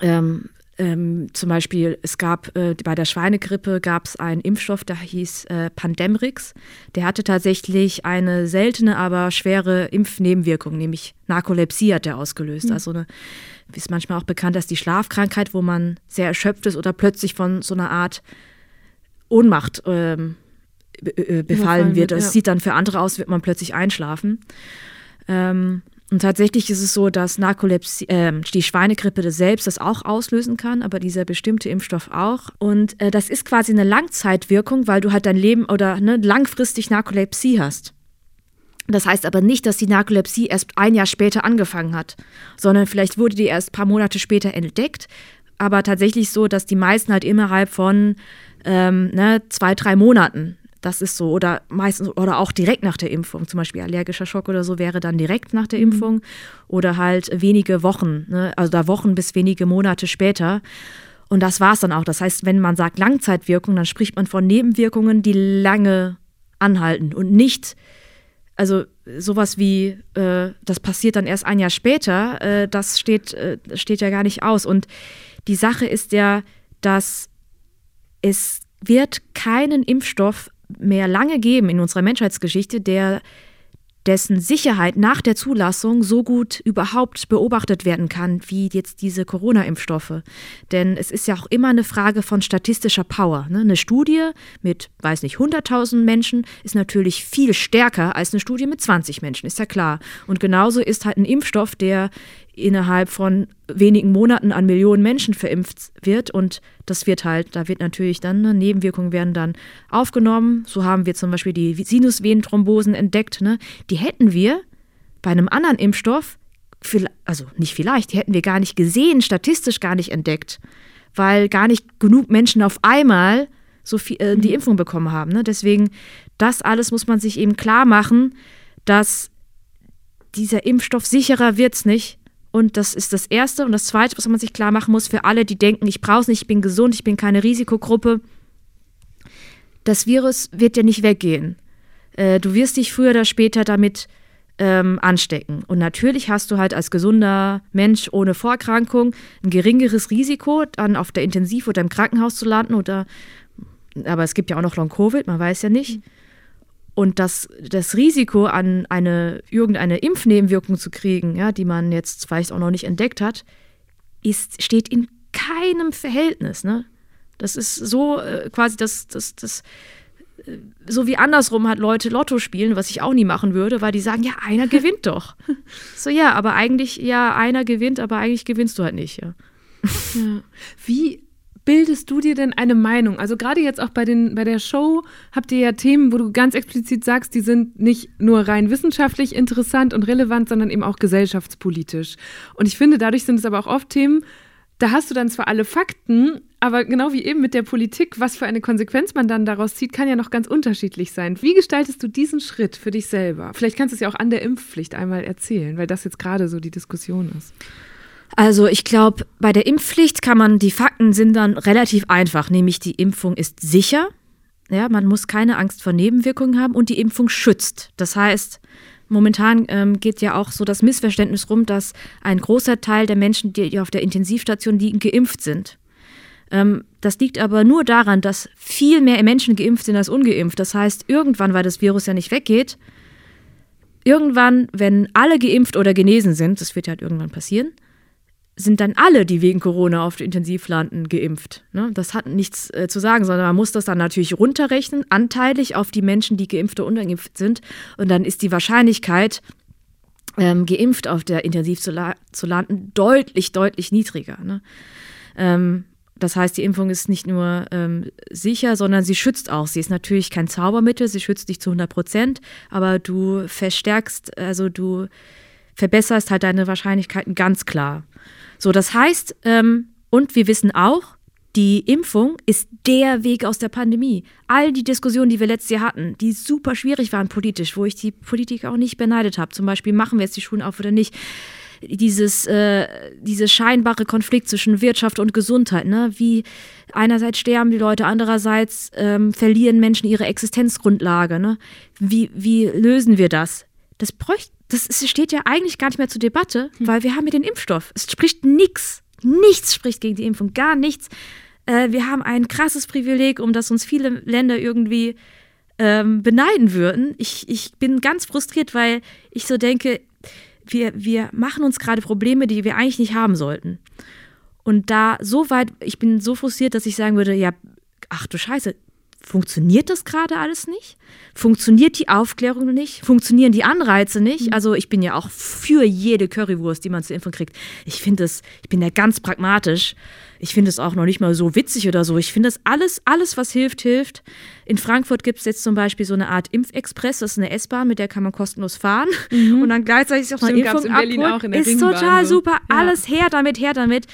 ähm, ähm, zum Beispiel, es gab äh, bei der Schweinegrippe gab es einen Impfstoff, der hieß äh, Pandemrix. Der hatte tatsächlich eine seltene, aber schwere Impfnebenwirkung, nämlich Narkolepsie hat der ausgelöst. Mhm. Also eine, ist manchmal auch bekannt als die Schlafkrankheit, wo man sehr erschöpft ist oder plötzlich von so einer Art Ohnmacht ähm, be befallen wird. Es ja. sieht dann für andere aus, wird man plötzlich einschlafen. Ähm, und tatsächlich ist es so, dass Narkolepsie, äh, die Schweinegrippe selbst das auch auslösen kann, aber dieser bestimmte Impfstoff auch. Und äh, das ist quasi eine Langzeitwirkung, weil du halt dein Leben oder ne, langfristig Narkolepsie hast. Das heißt aber nicht, dass die Narkolepsie erst ein Jahr später angefangen hat, sondern vielleicht wurde die erst ein paar Monate später entdeckt. Aber tatsächlich so, dass die meisten halt innerhalb von ähm, ne, zwei, drei Monaten das ist so. Oder meistens, oder auch direkt nach der Impfung. Zum Beispiel allergischer Schock oder so wäre dann direkt nach der mhm. Impfung. Oder halt wenige Wochen, ne? also da Wochen bis wenige Monate später. Und das war es dann auch. Das heißt, wenn man sagt Langzeitwirkung, dann spricht man von Nebenwirkungen, die lange anhalten und nicht, also sowas wie, äh, das passiert dann erst ein Jahr später, äh, das steht, äh, steht ja gar nicht aus. Und die Sache ist ja, dass es wird keinen Impfstoff mehr lange geben in unserer Menschheitsgeschichte, der dessen Sicherheit nach der Zulassung so gut überhaupt beobachtet werden kann, wie jetzt diese Corona-Impfstoffe. Denn es ist ja auch immer eine Frage von statistischer Power. Ne? Eine Studie mit, weiß nicht, 100.000 Menschen ist natürlich viel stärker als eine Studie mit 20 Menschen, ist ja klar. Und genauso ist halt ein Impfstoff, der innerhalb von wenigen Monaten an Millionen Menschen verimpft wird und das wird halt, da wird natürlich dann, ne, Nebenwirkungen werden dann aufgenommen. So haben wir zum Beispiel die Sinusvenenthrombosen entdeckt. Ne? Die hätten wir bei einem anderen Impfstoff, also nicht vielleicht, die hätten wir gar nicht gesehen, statistisch gar nicht entdeckt, weil gar nicht genug Menschen auf einmal so viel, äh, die mhm. Impfung bekommen haben. Ne? Deswegen, das alles muss man sich eben klar machen, dass dieser Impfstoff sicherer wird es nicht, und das ist das Erste. Und das Zweite, was man sich klar machen muss, für alle, die denken, ich brauche es nicht, ich bin gesund, ich bin keine Risikogruppe. Das Virus wird ja nicht weggehen. Äh, du wirst dich früher oder später damit ähm, anstecken. Und natürlich hast du halt als gesunder Mensch ohne Vorerkrankung ein geringeres Risiko, dann auf der Intensiv- oder im Krankenhaus zu landen. Oder, aber es gibt ja auch noch Long-Covid, man weiß ja nicht. Und das, das Risiko, an eine irgendeine Impfnebenwirkung zu kriegen, ja, die man jetzt vielleicht auch noch nicht entdeckt hat, ist, steht in keinem Verhältnis. Ne? Das ist so äh, quasi das, das, das, äh, so wie andersrum hat Leute Lotto spielen, was ich auch nie machen würde, weil die sagen, ja, einer gewinnt doch. so, ja, aber eigentlich, ja, einer gewinnt, aber eigentlich gewinnst du halt nicht, ja. ja. Wie bildest du dir denn eine Meinung? Also gerade jetzt auch bei, den, bei der Show habt ihr ja Themen, wo du ganz explizit sagst, die sind nicht nur rein wissenschaftlich interessant und relevant, sondern eben auch gesellschaftspolitisch. Und ich finde, dadurch sind es aber auch oft Themen, da hast du dann zwar alle Fakten, aber genau wie eben mit der Politik, was für eine Konsequenz man dann daraus zieht, kann ja noch ganz unterschiedlich sein. Wie gestaltest du diesen Schritt für dich selber? Vielleicht kannst du es ja auch an der Impfpflicht einmal erzählen, weil das jetzt gerade so die Diskussion ist. Also ich glaube, bei der Impfpflicht kann man, die Fakten sind dann relativ einfach, nämlich die Impfung ist sicher, ja, man muss keine Angst vor Nebenwirkungen haben und die Impfung schützt. Das heißt, momentan ähm, geht ja auch so das Missverständnis rum, dass ein großer Teil der Menschen, die auf der Intensivstation liegen, geimpft sind. Ähm, das liegt aber nur daran, dass viel mehr Menschen geimpft sind als ungeimpft. Das heißt, irgendwann, weil das Virus ja nicht weggeht, irgendwann, wenn alle geimpft oder genesen sind, das wird ja halt irgendwann passieren, sind dann alle, die wegen Corona auf der Intensiv landen, geimpft. Ne? Das hat nichts äh, zu sagen, sondern man muss das dann natürlich runterrechnen, anteilig auf die Menschen, die geimpft oder ungeimpft sind. Und dann ist die Wahrscheinlichkeit, ähm, geimpft auf der Intensiv zu, la zu landen, deutlich, deutlich niedriger. Ne? Ähm, das heißt, die Impfung ist nicht nur ähm, sicher, sondern sie schützt auch. Sie ist natürlich kein Zaubermittel, sie schützt dich zu 100 Prozent, aber du verstärkst, also du verbesserst halt deine Wahrscheinlichkeiten ganz klar. So, das heißt, ähm, und wir wissen auch, die Impfung ist der Weg aus der Pandemie. All die Diskussionen, die wir letztes Jahr hatten, die super schwierig waren politisch, wo ich die Politik auch nicht beneidet habe. Zum Beispiel, machen wir jetzt die Schulen auf oder nicht? Dieses, äh, diese scheinbare Konflikt zwischen Wirtschaft und Gesundheit, ne? Wie einerseits sterben die Leute, andererseits ähm, verlieren Menschen ihre Existenzgrundlage, ne? Wie, wie lösen wir das? Das bräuchte das steht ja eigentlich gar nicht mehr zur Debatte, hm. weil wir haben ja den Impfstoff. Es spricht nichts Nichts spricht gegen die Impfung, gar nichts. Äh, wir haben ein krasses Privileg, um das uns viele Länder irgendwie ähm, beneiden würden. Ich, ich bin ganz frustriert, weil ich so denke, wir, wir machen uns gerade Probleme, die wir eigentlich nicht haben sollten. Und da so weit, ich bin so frustriert, dass ich sagen würde, ja, ach du Scheiße, funktioniert das gerade alles nicht? Funktioniert die Aufklärung nicht? Funktionieren die Anreize nicht? Mhm. Also ich bin ja auch für jede Currywurst, die man zu impfen kriegt. Ich finde es, ich bin ja ganz pragmatisch. Ich finde es auch noch nicht mal so witzig oder so. Ich finde das alles, alles, was hilft, hilft. In Frankfurt gibt es jetzt zum Beispiel so eine Art Impfexpress. Das ist eine S-Bahn, mit der kann man kostenlos fahren mhm. und dann gleichzeitig auch eine Impfung abholen. Ist total so. super. Ja. Alles her damit, her damit.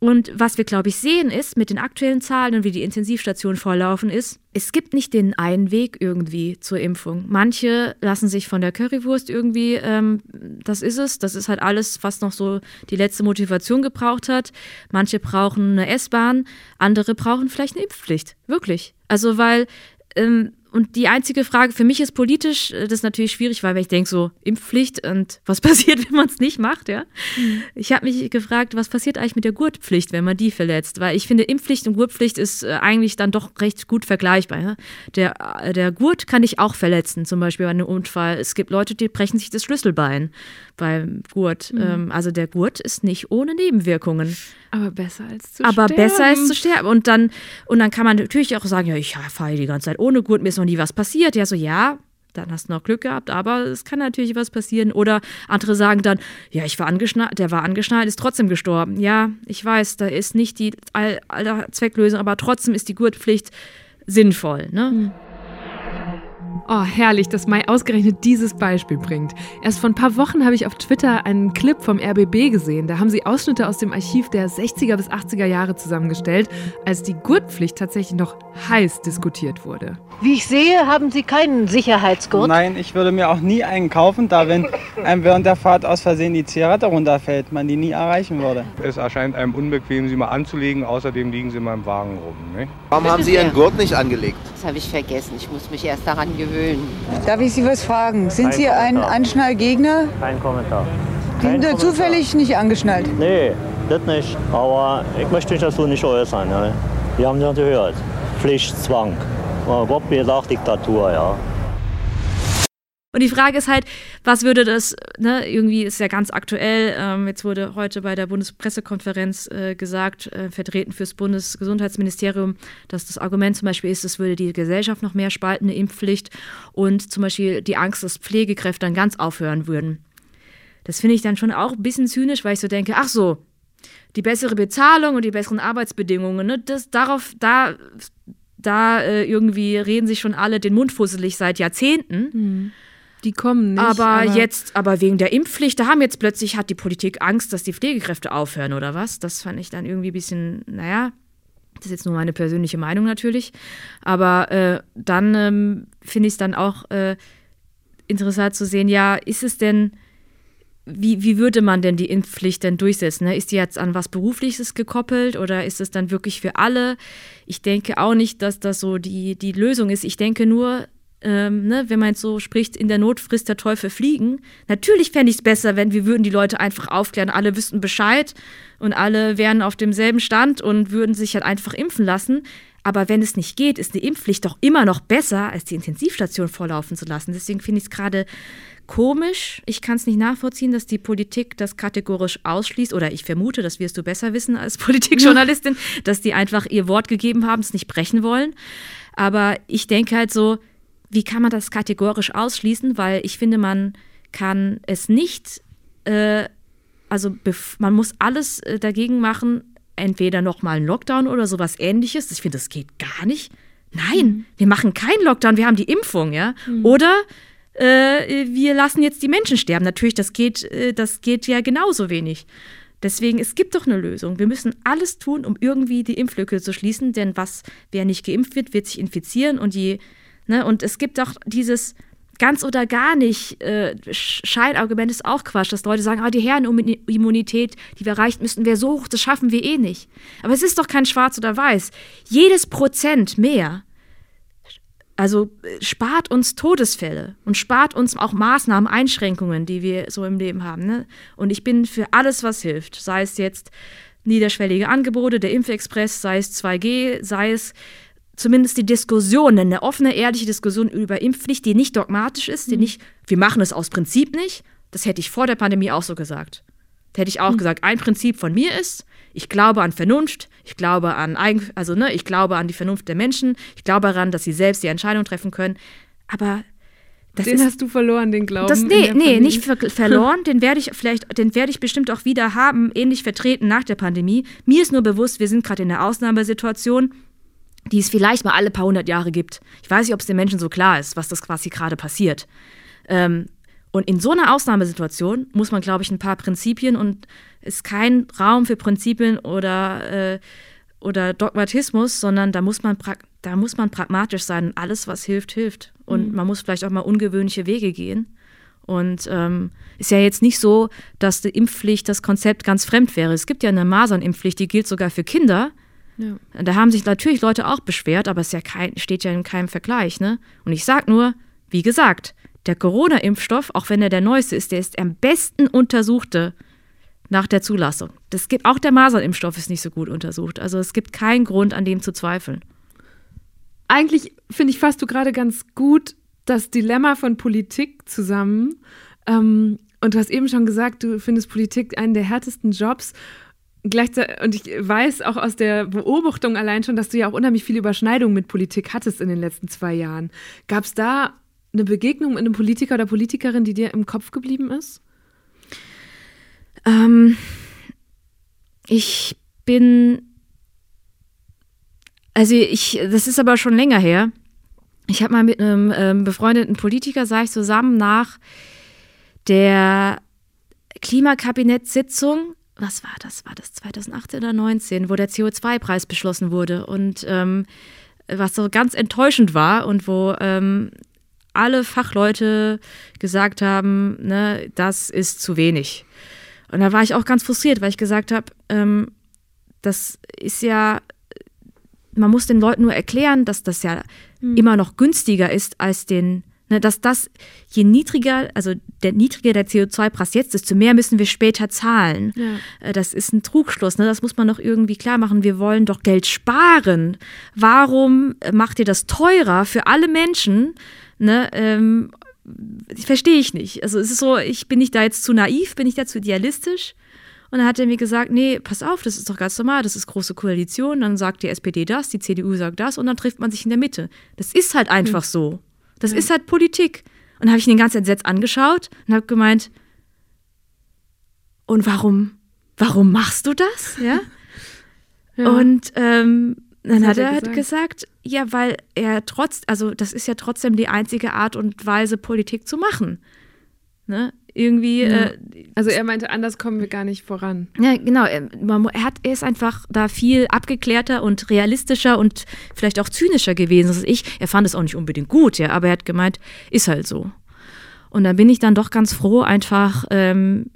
Und was wir, glaube ich, sehen ist, mit den aktuellen Zahlen und wie die Intensivstationen vorlaufen, ist, es gibt nicht den einen Weg irgendwie zur Impfung. Manche lassen sich von der Currywurst irgendwie, ähm, das ist es, das ist halt alles, was noch so die letzte Motivation gebraucht hat. Manche brauchen eine S-Bahn, andere brauchen vielleicht eine Impfpflicht. Wirklich. Also, weil ähm, und die einzige Frage für mich ist politisch, äh, das ist natürlich schwierig, weil ich denke, so Impfpflicht und was passiert, wenn man es nicht macht, ja. Mhm. Ich habe mich gefragt, was passiert eigentlich mit der Gurtpflicht, wenn man die verletzt? Weil ich finde, Impfpflicht und Gurtpflicht ist äh, eigentlich dann doch recht gut vergleichbar. Ja? Der, äh, der Gurt kann ich auch verletzen, zum Beispiel bei einem Unfall. Es gibt Leute, die brechen sich das Schlüsselbein beim Gurt. Mhm. Ähm, also der Gurt ist nicht ohne Nebenwirkungen. Aber besser als zu Aber sterben. besser als zu sterben. Und dann, und dann kann man natürlich auch sagen, ja, ich fahre die ganze Zeit ohne Gurt, mir ist noch nie was passiert. Ja, so ja, dann hast du noch Glück gehabt, aber es kann natürlich was passieren. Oder andere sagen dann, ja, ich war angeschnallt, der war angeschnallt, ist trotzdem gestorben. Ja, ich weiß, da ist nicht die all, aller Zwecklösung, aber trotzdem ist die Gurtpflicht sinnvoll. Ne? Mhm. Oh, herrlich, dass Mai ausgerechnet dieses Beispiel bringt. Erst vor ein paar Wochen habe ich auf Twitter einen Clip vom RBB gesehen. Da haben sie Ausschnitte aus dem Archiv der 60er bis 80er Jahre zusammengestellt, als die Gurtpflicht tatsächlich noch heiß diskutiert wurde. Wie ich sehe, haben Sie keinen Sicherheitsgurt? Nein, ich würde mir auch nie einen kaufen, da wenn einem während der Fahrt aus Versehen die Zigarette runterfällt, man die nie erreichen würde. Es erscheint einem unbequem, sie mal anzulegen. Außerdem liegen sie in meinem Wagen rum. Ne? Warum haben Sie Ihren Gurt nicht angelegt? Das habe ich vergessen. Ich muss mich erst daran gewöhnen. Darf ich Sie was fragen? Sind Kein Sie Kommentar. ein Anschnallgegner? Kein Kommentar. Sie sind zufällig nicht angeschnallt? Nee, das nicht. Aber ich möchte mich dazu nicht äußern. Ne? Wir haben ja gehört. Pflicht, Zwang. Gott mir sagt Diktatur, ja. Und die Frage ist halt, was würde das, ne, irgendwie ist ja ganz aktuell, ähm, jetzt wurde heute bei der Bundespressekonferenz äh, gesagt, äh, vertreten fürs Bundesgesundheitsministerium, dass das Argument zum Beispiel ist, es würde die Gesellschaft noch mehr spalten, eine Impfpflicht und zum Beispiel die Angst, dass Pflegekräfte dann ganz aufhören würden. Das finde ich dann schon auch ein bisschen zynisch, weil ich so denke, ach so, die bessere Bezahlung und die besseren Arbeitsbedingungen, ne, das, darauf, da, da äh, irgendwie reden sich schon alle den Mund fusselig seit Jahrzehnten. Mhm. Die kommen nicht. Aber, aber, jetzt, aber wegen der Impfpflicht, da haben jetzt plötzlich, hat die Politik Angst, dass die Pflegekräfte aufhören oder was? Das fand ich dann irgendwie ein bisschen, naja, das ist jetzt nur meine persönliche Meinung natürlich. Aber äh, dann ähm, finde ich es dann auch äh, interessant zu sehen, ja, ist es denn, wie, wie würde man denn die Impfpflicht denn durchsetzen? Ne? Ist die jetzt an was Berufliches gekoppelt oder ist es dann wirklich für alle? Ich denke auch nicht, dass das so die, die Lösung ist. Ich denke nur, ähm, ne, wenn man jetzt so spricht, in der Not frisst der Teufel fliegen. Natürlich fände ich es besser, wenn wir würden die Leute einfach aufklären, alle wüssten Bescheid und alle wären auf demselben Stand und würden sich halt einfach impfen lassen. Aber wenn es nicht geht, ist eine Impfpflicht doch immer noch besser, als die Intensivstation vorlaufen zu lassen. Deswegen finde ich es gerade komisch. Ich kann es nicht nachvollziehen, dass die Politik das kategorisch ausschließt. Oder ich vermute, das wirst du besser wissen als Politikjournalistin, dass die einfach ihr Wort gegeben haben, es nicht brechen wollen. Aber ich denke halt so, wie kann man das kategorisch ausschließen? Weil ich finde, man kann es nicht, äh, also man muss alles äh, dagegen machen, entweder nochmal einen Lockdown oder sowas ähnliches. Ich finde, das geht gar nicht. Nein, mhm. wir machen keinen Lockdown, wir haben die Impfung, ja. Mhm. Oder äh, wir lassen jetzt die Menschen sterben. Natürlich, das geht, äh, das geht ja genauso wenig. Deswegen, es gibt doch eine Lösung. Wir müssen alles tun, um irgendwie die Impflücke zu schließen, denn was, wer nicht geimpft wird, wird sich infizieren und je Ne? Und es gibt auch dieses ganz oder gar nicht äh, Scheinargument ist auch Quatsch, dass Leute sagen, ah, die Herrenimmunität, die wir erreicht müssten, wäre so hoch, das schaffen wir eh nicht. Aber es ist doch kein Schwarz oder Weiß. Jedes Prozent mehr also äh, spart uns Todesfälle und spart uns auch Maßnahmen, Einschränkungen, die wir so im Leben haben. Ne? Und ich bin für alles, was hilft. Sei es jetzt niederschwellige Angebote, der Impfexpress, sei es 2G, sei es zumindest die Diskussion, eine offene, ehrliche Diskussion über Impfpflicht, die nicht dogmatisch ist, die Mhm. nicht, wir machen es aus Prinzip nicht. Das hätte ich vor der Pandemie auch so gesagt. Da hätte ich auch Mhm. gesagt, ein Prinzip von mir ist, ich glaube an Vernunft, ich glaube an Eigen, also ne, ich glaube an die Vernunft der Menschen, ich glaube daran, dass sie selbst die Entscheidung treffen können. Aber das den ist, hast du verloren, den Glauben. das, nee, nee, nicht ver verloren. Den werde ich vielleicht, den werde ich bestimmt auch wieder haben, ähnlich vertreten nach der Pandemie. Mir ist nur bewusst, wir sind gerade in einer Ausnahmesituation, die es vielleicht mal alle paar hundert Jahre gibt. Ich weiß nicht, ob es den Menschen so klar ist, was das quasi gerade passiert. Ähm, und in so einer Ausnahmesituation muss man, glaube ich, ein paar Prinzipien und ist kein Raum für Prinzipien oder, äh, oder Dogmatismus, sondern da muss man da muss man pragmatisch sein. Alles, was hilft, hilft. Und Mhm. man muss vielleicht auch mal ungewöhnliche Wege gehen. Und ähm, ist ja jetzt nicht so, dass die Impfpflicht das Konzept ganz fremd wäre. Es gibt ja eine Masernimpfpflicht, die gilt sogar für Kinder. Ja. Da haben sich natürlich Leute auch beschwert, aber es ja kein, steht ja in keinem Vergleich. Ne? Und ich sag nur, wie gesagt, der Corona-Impfstoff, auch wenn er der neueste ist, der ist am besten untersuchte nach der Zulassung. Das gibt, auch der Masernimpfstoff ist nicht so gut untersucht. Also es gibt keinen Grund, an dem zu zweifeln. Eigentlich finde ich fast du gerade ganz gut das Dilemma von Politik zusammen. Ähm, und du hast eben schon gesagt, du findest Politik einen der härtesten Jobs. Gleichzeitig, und ich weiß auch aus der Beobachtung allein schon, dass du ja auch unheimlich viele Überschneidungen mit Politik hattest in den letzten zwei Jahren. Gab es da eine Begegnung mit einem Politiker oder Politikerin, die dir im Kopf geblieben ist? Ähm, ich bin, also ich, das ist aber schon länger her. Ich habe mal mit einem ähm, befreundeten Politiker, sah ich zusammen nach der Klimakabinettssitzung, was war das? War das 2018 oder 2019, wo der CO2-Preis beschlossen wurde und ähm, was so ganz enttäuschend war und wo ähm, alle Fachleute gesagt haben, ne, das ist zu wenig. Und da war ich auch ganz frustriert, weil ich gesagt habe, ähm, das ist ja, man muss den Leuten nur erklären, dass das ja Hm. immer noch günstiger ist als den, dass das, je niedriger, also der niedriger der CO2-Preis jetzt ist, desto mehr müssen wir später zahlen. Ja. Äh, Das ist ein Trugschluss, ne? das muss man doch irgendwie klar machen. Wir wollen doch Geld sparen. Warum macht ihr das teurer für alle Menschen? Ne? Ähm, verstehe ich nicht. Also es ist so, ich bin nicht da jetzt zu naiv, bin ich da zu idealistisch? Und dann hat er mir gesagt, nee, pass auf, das ist doch ganz normal, das ist große Koalition, dann sagt die SPD das, die CDU sagt das und dann trifft man sich in der Mitte. Das ist halt einfach so. Das ist halt Politik. Und habe ich ihn ganz entsetzt angeschaut und habe gemeint, und warum, warum machst du das? Ja. Ja. Und ähm, dann hat hat er halt gesagt? gesagt, ja, weil er trotz, also das ist ja trotzdem die einzige Art und Weise, Politik zu machen. Ne? Irgendwie, Ja. äh, Also er meinte, anders kommen wir gar nicht voran. ja, genau. Er, man, er, hat, er ist einfach da viel abgeklärter und realistischer und vielleicht auch zynischer gewesen als ich. Er fand es auch nicht unbedingt gut, ja, aber er hat gemeint, ist halt so. Und dann bin ich dann doch ganz froh, einfach ähm,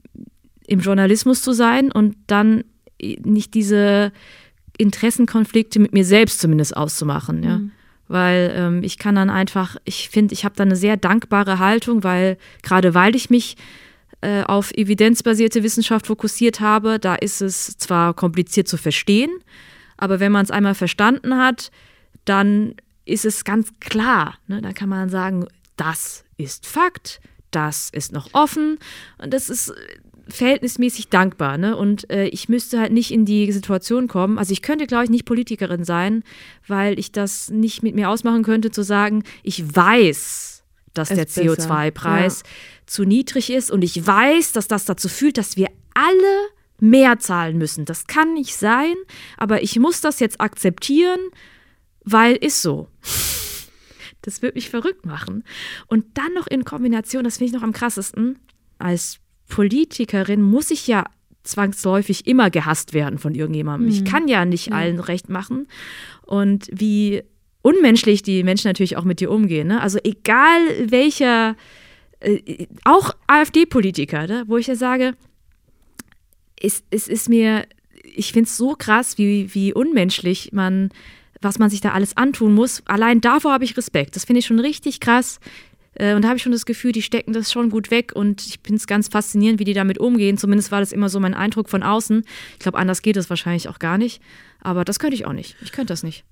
im Journalismus zu sein und dann nicht diese Interessenkonflikte mit mir selbst zumindest auszumachen, ja. Mhm. Weil ähm, ich kann dann einfach, ich finde, ich habe da eine sehr dankbare Haltung, weil gerade weil ich mich äh, auf evidenzbasierte Wissenschaft fokussiert habe, da ist es zwar kompliziert zu verstehen, aber wenn man es einmal verstanden hat, dann ist es ganz klar. Ne? Dann kann man sagen, das ist Fakt, das ist noch offen und das ist verhältnismäßig dankbar. Ne? Und äh, ich müsste halt nicht in die Situation kommen. Also ich könnte, glaube ich, nicht Politikerin sein, weil ich das nicht mit mir ausmachen könnte, zu sagen, ich weiß, dass Es der ist besser. CO2-Preis zu niedrig ist und ich weiß, dass das dazu führt, dass wir alle mehr zahlen müssen. Das kann nicht sein, aber ich muss das jetzt akzeptieren, weil ist so. Das wird mich verrückt machen. Und dann noch in Kombination, das finde ich noch am krassesten, als Politikerin muss ich ja zwangsläufig immer gehasst werden von irgendjemandem. Ich Mhm. kann ja nicht Ja. allen recht machen. Und wie unmenschlich die Menschen natürlich auch mit dir umgehen. Ne? Also egal welcher, äh, auch AfD-Politiker, ne? wo ich ja sage, es, es ist mir, ich finde es so krass, wie, wie unmenschlich man, was man sich da alles antun muss. Allein davor habe ich Respekt. Das finde ich schon richtig krass. Äh, und da habe ich schon das Gefühl, die stecken das schon gut weg und ich finde es ganz faszinierend, wie die damit umgehen. Zumindest war das immer so mein Eindruck von außen. Ich glaube, anders geht es wahrscheinlich auch gar nicht. Aber das könnte ich auch nicht. Ich könnte das nicht.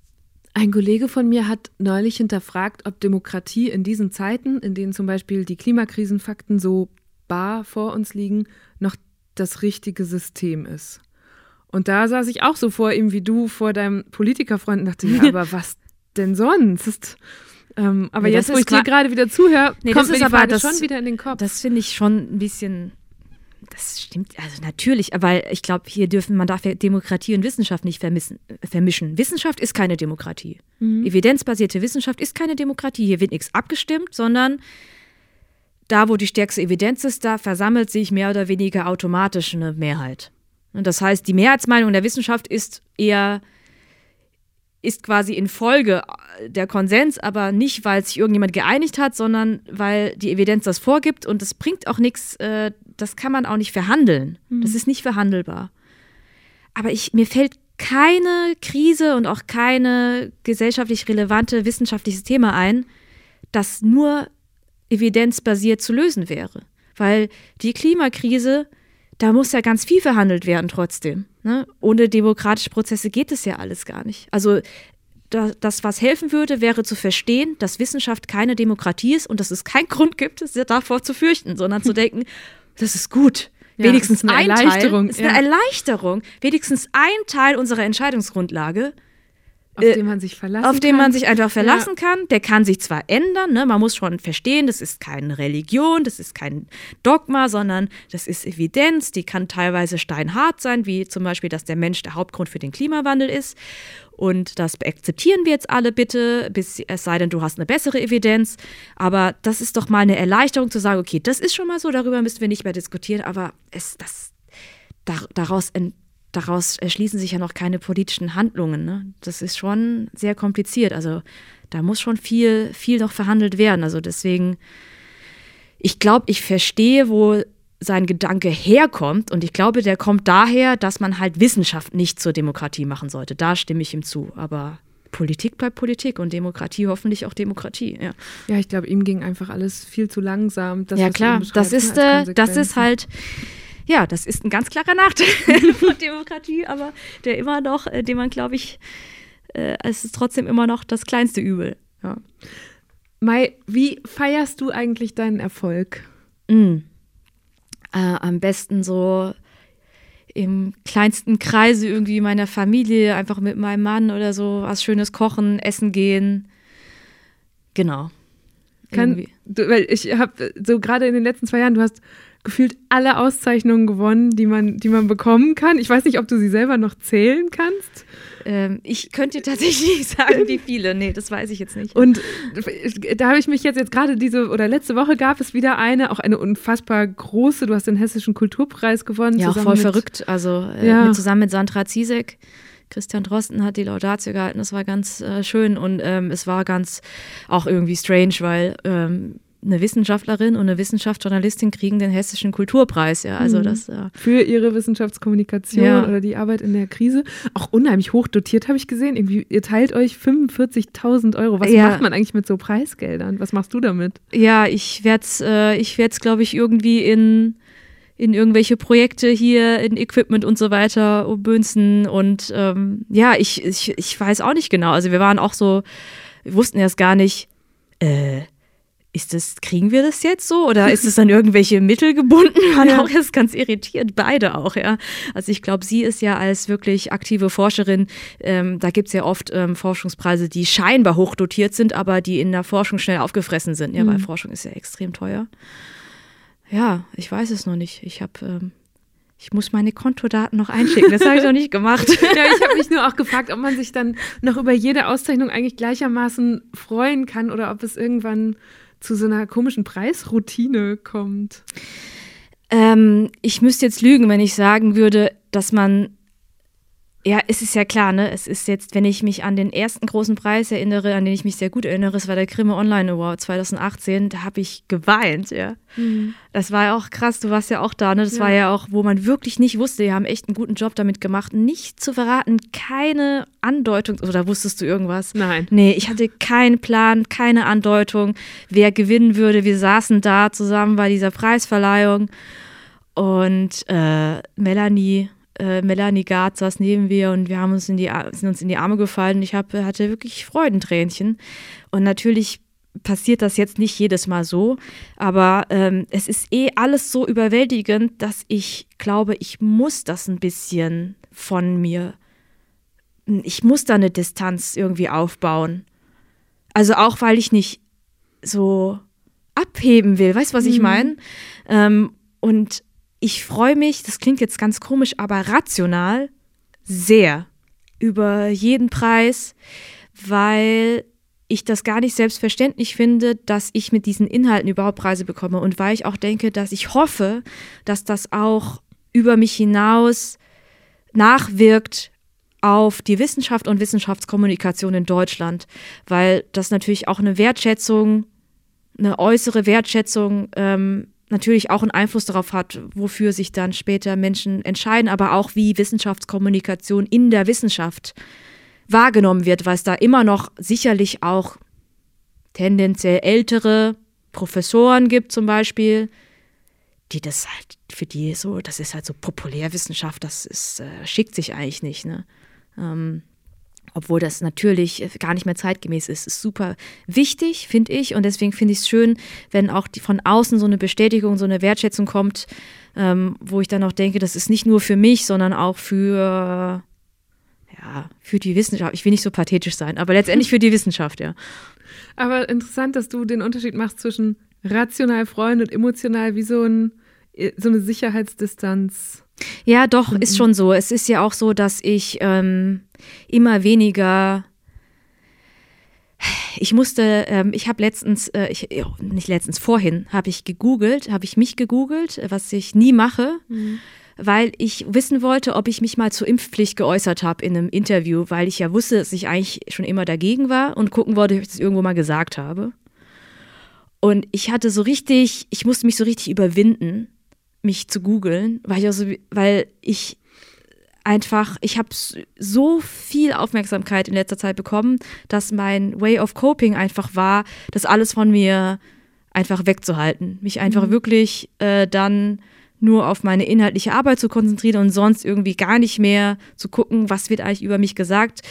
Ein Kollege von mir hat neulich hinterfragt, ob Demokratie in diesen Zeiten, in denen zum Beispiel die Klimakrisenfakten so bar vor uns liegen, noch das richtige System ist. Und da saß ich auch so vor ihm wie du vor deinem Politikerfreund und dachte, ja, aber was denn sonst? Ähm, aber nee, jetzt, wo ich dir gerade wieder zuhöre, nee, kommt mir die Frage das, schon wieder in den Kopf. Das finde ich schon ein bisschen das stimmt, also natürlich, weil ich glaube, hier dürfen, man darf ja Demokratie und Wissenschaft nicht vermissen, vermischen. Wissenschaft ist keine Demokratie. Mhm. Evidenzbasierte Wissenschaft ist keine Demokratie. Hier wird nichts abgestimmt, sondern da, wo die stärkste Evidenz ist, da versammelt sich mehr oder weniger automatisch eine Mehrheit. Und das heißt, die Mehrheitsmeinung der Wissenschaft ist eher ist quasi in Folge der Konsens, aber nicht, weil sich irgendjemand geeinigt hat, sondern weil die Evidenz das vorgibt und es bringt auch nichts, äh, das kann man auch nicht verhandeln. Mhm. Das ist nicht verhandelbar. Aber ich, mir fällt keine Krise und auch keine gesellschaftlich relevante wissenschaftliches Thema ein, das nur evidenzbasiert zu lösen wäre. Weil die Klimakrise, da muss ja ganz viel verhandelt werden trotzdem. Ne? Ohne demokratische Prozesse geht es ja alles gar nicht. Also das, was helfen würde, wäre zu verstehen, dass Wissenschaft keine Demokratie ist und dass es keinen Grund gibt, es davor zu fürchten, sondern zu denken, das ist gut. Ja, Wenigstens eine ein Erleichterung. Teil ist eine ja. Erleichterung. Wenigstens ein Teil unserer Entscheidungsgrundlage auf äh, den man sich verlassen Auf den man sich einfach verlassen ja. kann. Der kann sich zwar ändern, ne? man muss schon verstehen, das ist keine Religion, das ist kein Dogma, sondern das ist Evidenz, die kann teilweise steinhart sein, wie zum Beispiel, dass der Mensch der Hauptgrund für den Klimawandel ist. Und das akzeptieren wir jetzt alle bitte, bis, es sei denn, du hast eine bessere Evidenz. Aber das ist doch mal eine Erleichterung zu sagen, okay, das ist schon mal so, darüber müssen wir nicht mehr diskutieren, aber es, das, daraus ent, daraus erschließen sich ja noch keine politischen Handlungen. Ne? Das ist schon sehr kompliziert. Also da muss schon viel, viel noch verhandelt werden. Also deswegen, ich glaube, ich verstehe, wo sein Gedanke herkommt. Und ich glaube, der kommt daher, dass man halt Wissenschaft nicht zur Demokratie machen sollte. Da stimme ich ihm zu. Aber Politik bleibt Politik und Demokratie hoffentlich auch Demokratie. Ja, ja ich glaube, ihm ging einfach alles viel zu langsam. Das, ja, klar. Das ist, äh, das ist halt ja, das ist ein ganz klarer Nachteil von Demokratie, aber der immer noch, äh, den man, glaube ich, äh, es ist trotzdem immer noch das kleinste Übel. Ja. Mai, wie feierst du eigentlich deinen Erfolg? Mm. Äh, am besten so im kleinsten Kreise irgendwie meiner Familie, einfach mit meinem Mann oder so, was Schönes kochen, essen gehen. Genau. Kann, du, weil ich habe so gerade in den letzten zwei Jahren, du hast gefühlt alle Auszeichnungen gewonnen, die man, die man bekommen kann. Ich weiß nicht, ob du sie selber noch zählen kannst. Ähm, ich könnte tatsächlich nicht sagen, wie viele. Nee, das weiß ich jetzt nicht. Und da habe ich mich jetzt, jetzt gerade diese oder letzte Woche gab es wieder eine, auch eine unfassbar große. Du hast den Hessischen Kulturpreis gewonnen. Ja, voll mit, verrückt. Also äh, ja. mit, zusammen mit Sandra Ziesek. Christian Drosten hat die Laudatio gehalten, das war ganz äh, schön und ähm, es war ganz auch irgendwie strange, weil ähm, eine Wissenschaftlerin und eine Wissenschaftsjournalistin kriegen den Hessischen Kulturpreis. Ja, also mhm. das, ja. Für ihre Wissenschaftskommunikation ja. oder die Arbeit in der Krise. Auch unheimlich hoch dotiert, habe ich gesehen. Irgendwie, ihr teilt euch 45.000 Euro. Was ja. macht man eigentlich mit so Preisgeldern? Was machst du damit? Ja, ich werde es, äh, ich werde es, glaube ich, irgendwie in in irgendwelche Projekte hier, in Equipment und so weiter umbünzen. Und ähm, ja, ich, ich, ich weiß auch nicht genau. Also wir waren auch so, wir wussten erst gar nicht, äh, ist das, kriegen wir das jetzt so oder ist es an irgendwelche Mittel gebunden? Man ja. auch jetzt ganz irritiert, beide auch, ja. Also ich glaube, sie ist ja als wirklich aktive Forscherin, ähm, da gibt es ja oft ähm, Forschungspreise, die scheinbar hochdotiert sind, aber die in der Forschung schnell aufgefressen sind, ja, mhm. weil Forschung ist ja extrem teuer. Ja, ich weiß es noch nicht. Ich habe ähm, ich muss meine Kontodaten noch einschicken. Das habe ich noch nicht gemacht. ja, ich habe mich nur auch gefragt, ob man sich dann noch über jede Auszeichnung eigentlich gleichermaßen freuen kann oder ob es irgendwann zu so einer komischen Preisroutine kommt? Ähm, ich müsste jetzt lügen, wenn ich sagen würde, dass man Ja, es ist ja klar, ne? Es ist jetzt, wenn ich mich an den ersten großen Preis erinnere, an den ich mich sehr gut erinnere, es war der Grimme Online Award 2018, da habe ich geweint, ja. Mhm. Das war ja auch krass, du warst ja auch da, ne? Das ja. war ja auch, wo man wirklich nicht wusste, die haben echt einen guten Job damit gemacht, nicht zu verraten, keine Andeutung, oder wusstest du irgendwas? Nein. Nee, ich hatte keinen Plan, keine Andeutung, wer gewinnen würde. Wir saßen da zusammen bei dieser Preisverleihung und äh, Melanie äh, Melanie Gard saß neben mir und wir haben uns in die, sind uns in die Arme gefallen. Ich hab, hatte wirklich Freudentränchen. Und natürlich passiert das jetzt nicht jedes Mal so, aber ähm, es ist eh alles so überwältigend, dass ich glaube, ich muss das ein bisschen von mir, ich muss da eine Distanz irgendwie aufbauen. Also auch, weil ich nicht so abheben will, weißt du, was ich mhm. meine? Ähm, und ich freue mich, das klingt jetzt ganz komisch, aber rational sehr über jeden Preis, weil ich das gar nicht selbstverständlich finde, dass ich mit diesen Inhalten überhaupt Preise bekomme und weil ich auch denke, dass ich hoffe, dass das auch über mich hinaus nachwirkt auf die Wissenschaft und Wissenschaftskommunikation in Deutschland, weil das natürlich auch eine Wertschätzung, eine äußere Wertschätzung ähm, natürlich auch einen Einfluss darauf hat, wofür sich dann später Menschen entscheiden, aber auch wie Wissenschaftskommunikation in der Wissenschaft wahrgenommen wird, weil es da immer noch sicherlich auch tendenziell ältere Professoren gibt zum Beispiel, die das halt, für die so, das ist halt so Populärwissenschaft, das ist, äh, schickt sich eigentlich nicht, ne? Ähm, obwohl das natürlich gar nicht mehr zeitgemäß ist. Ist super wichtig, finde ich. Und deswegen finde ich es schön, wenn auch die, von außen so eine Bestätigung, so eine Wertschätzung kommt, ähm, wo ich dann auch denke, das ist nicht nur für mich, sondern auch für, ja, für die Wissenschaft. Ich will nicht so pathetisch sein, aber letztendlich für die Wissenschaft, ja. Aber interessant, dass du den Unterschied machst zwischen rational freuen und emotional wie so, ein, so eine Sicherheitsdistanz. Ja, doch, ist schon so. Es ist ja auch so, dass ich ähm, immer weniger ich musste, ähm, ich habe letztens, äh, ich, nicht letztens, vorhin habe ich gegoogelt, habe ich mich gegoogelt, was ich nie mache, mhm. weil ich wissen wollte, ob ich mich mal zur Impfpflicht geäußert habe in einem Interview, weil ich ja wusste, dass ich eigentlich schon immer dagegen war und gucken wollte, ob ich das irgendwo mal gesagt habe. Und ich hatte so richtig, ich musste mich so richtig überwinden, mich zu googeln, weil ich, also, weil ich einfach, ich habe so viel Aufmerksamkeit in letzter Zeit bekommen, dass mein Way of Coping einfach war, das alles von mir einfach wegzuhalten. Mich einfach mhm. wirklich äh, dann nur auf meine inhaltliche Arbeit zu konzentrieren und sonst irgendwie gar nicht mehr zu gucken, was wird eigentlich über mich gesagt.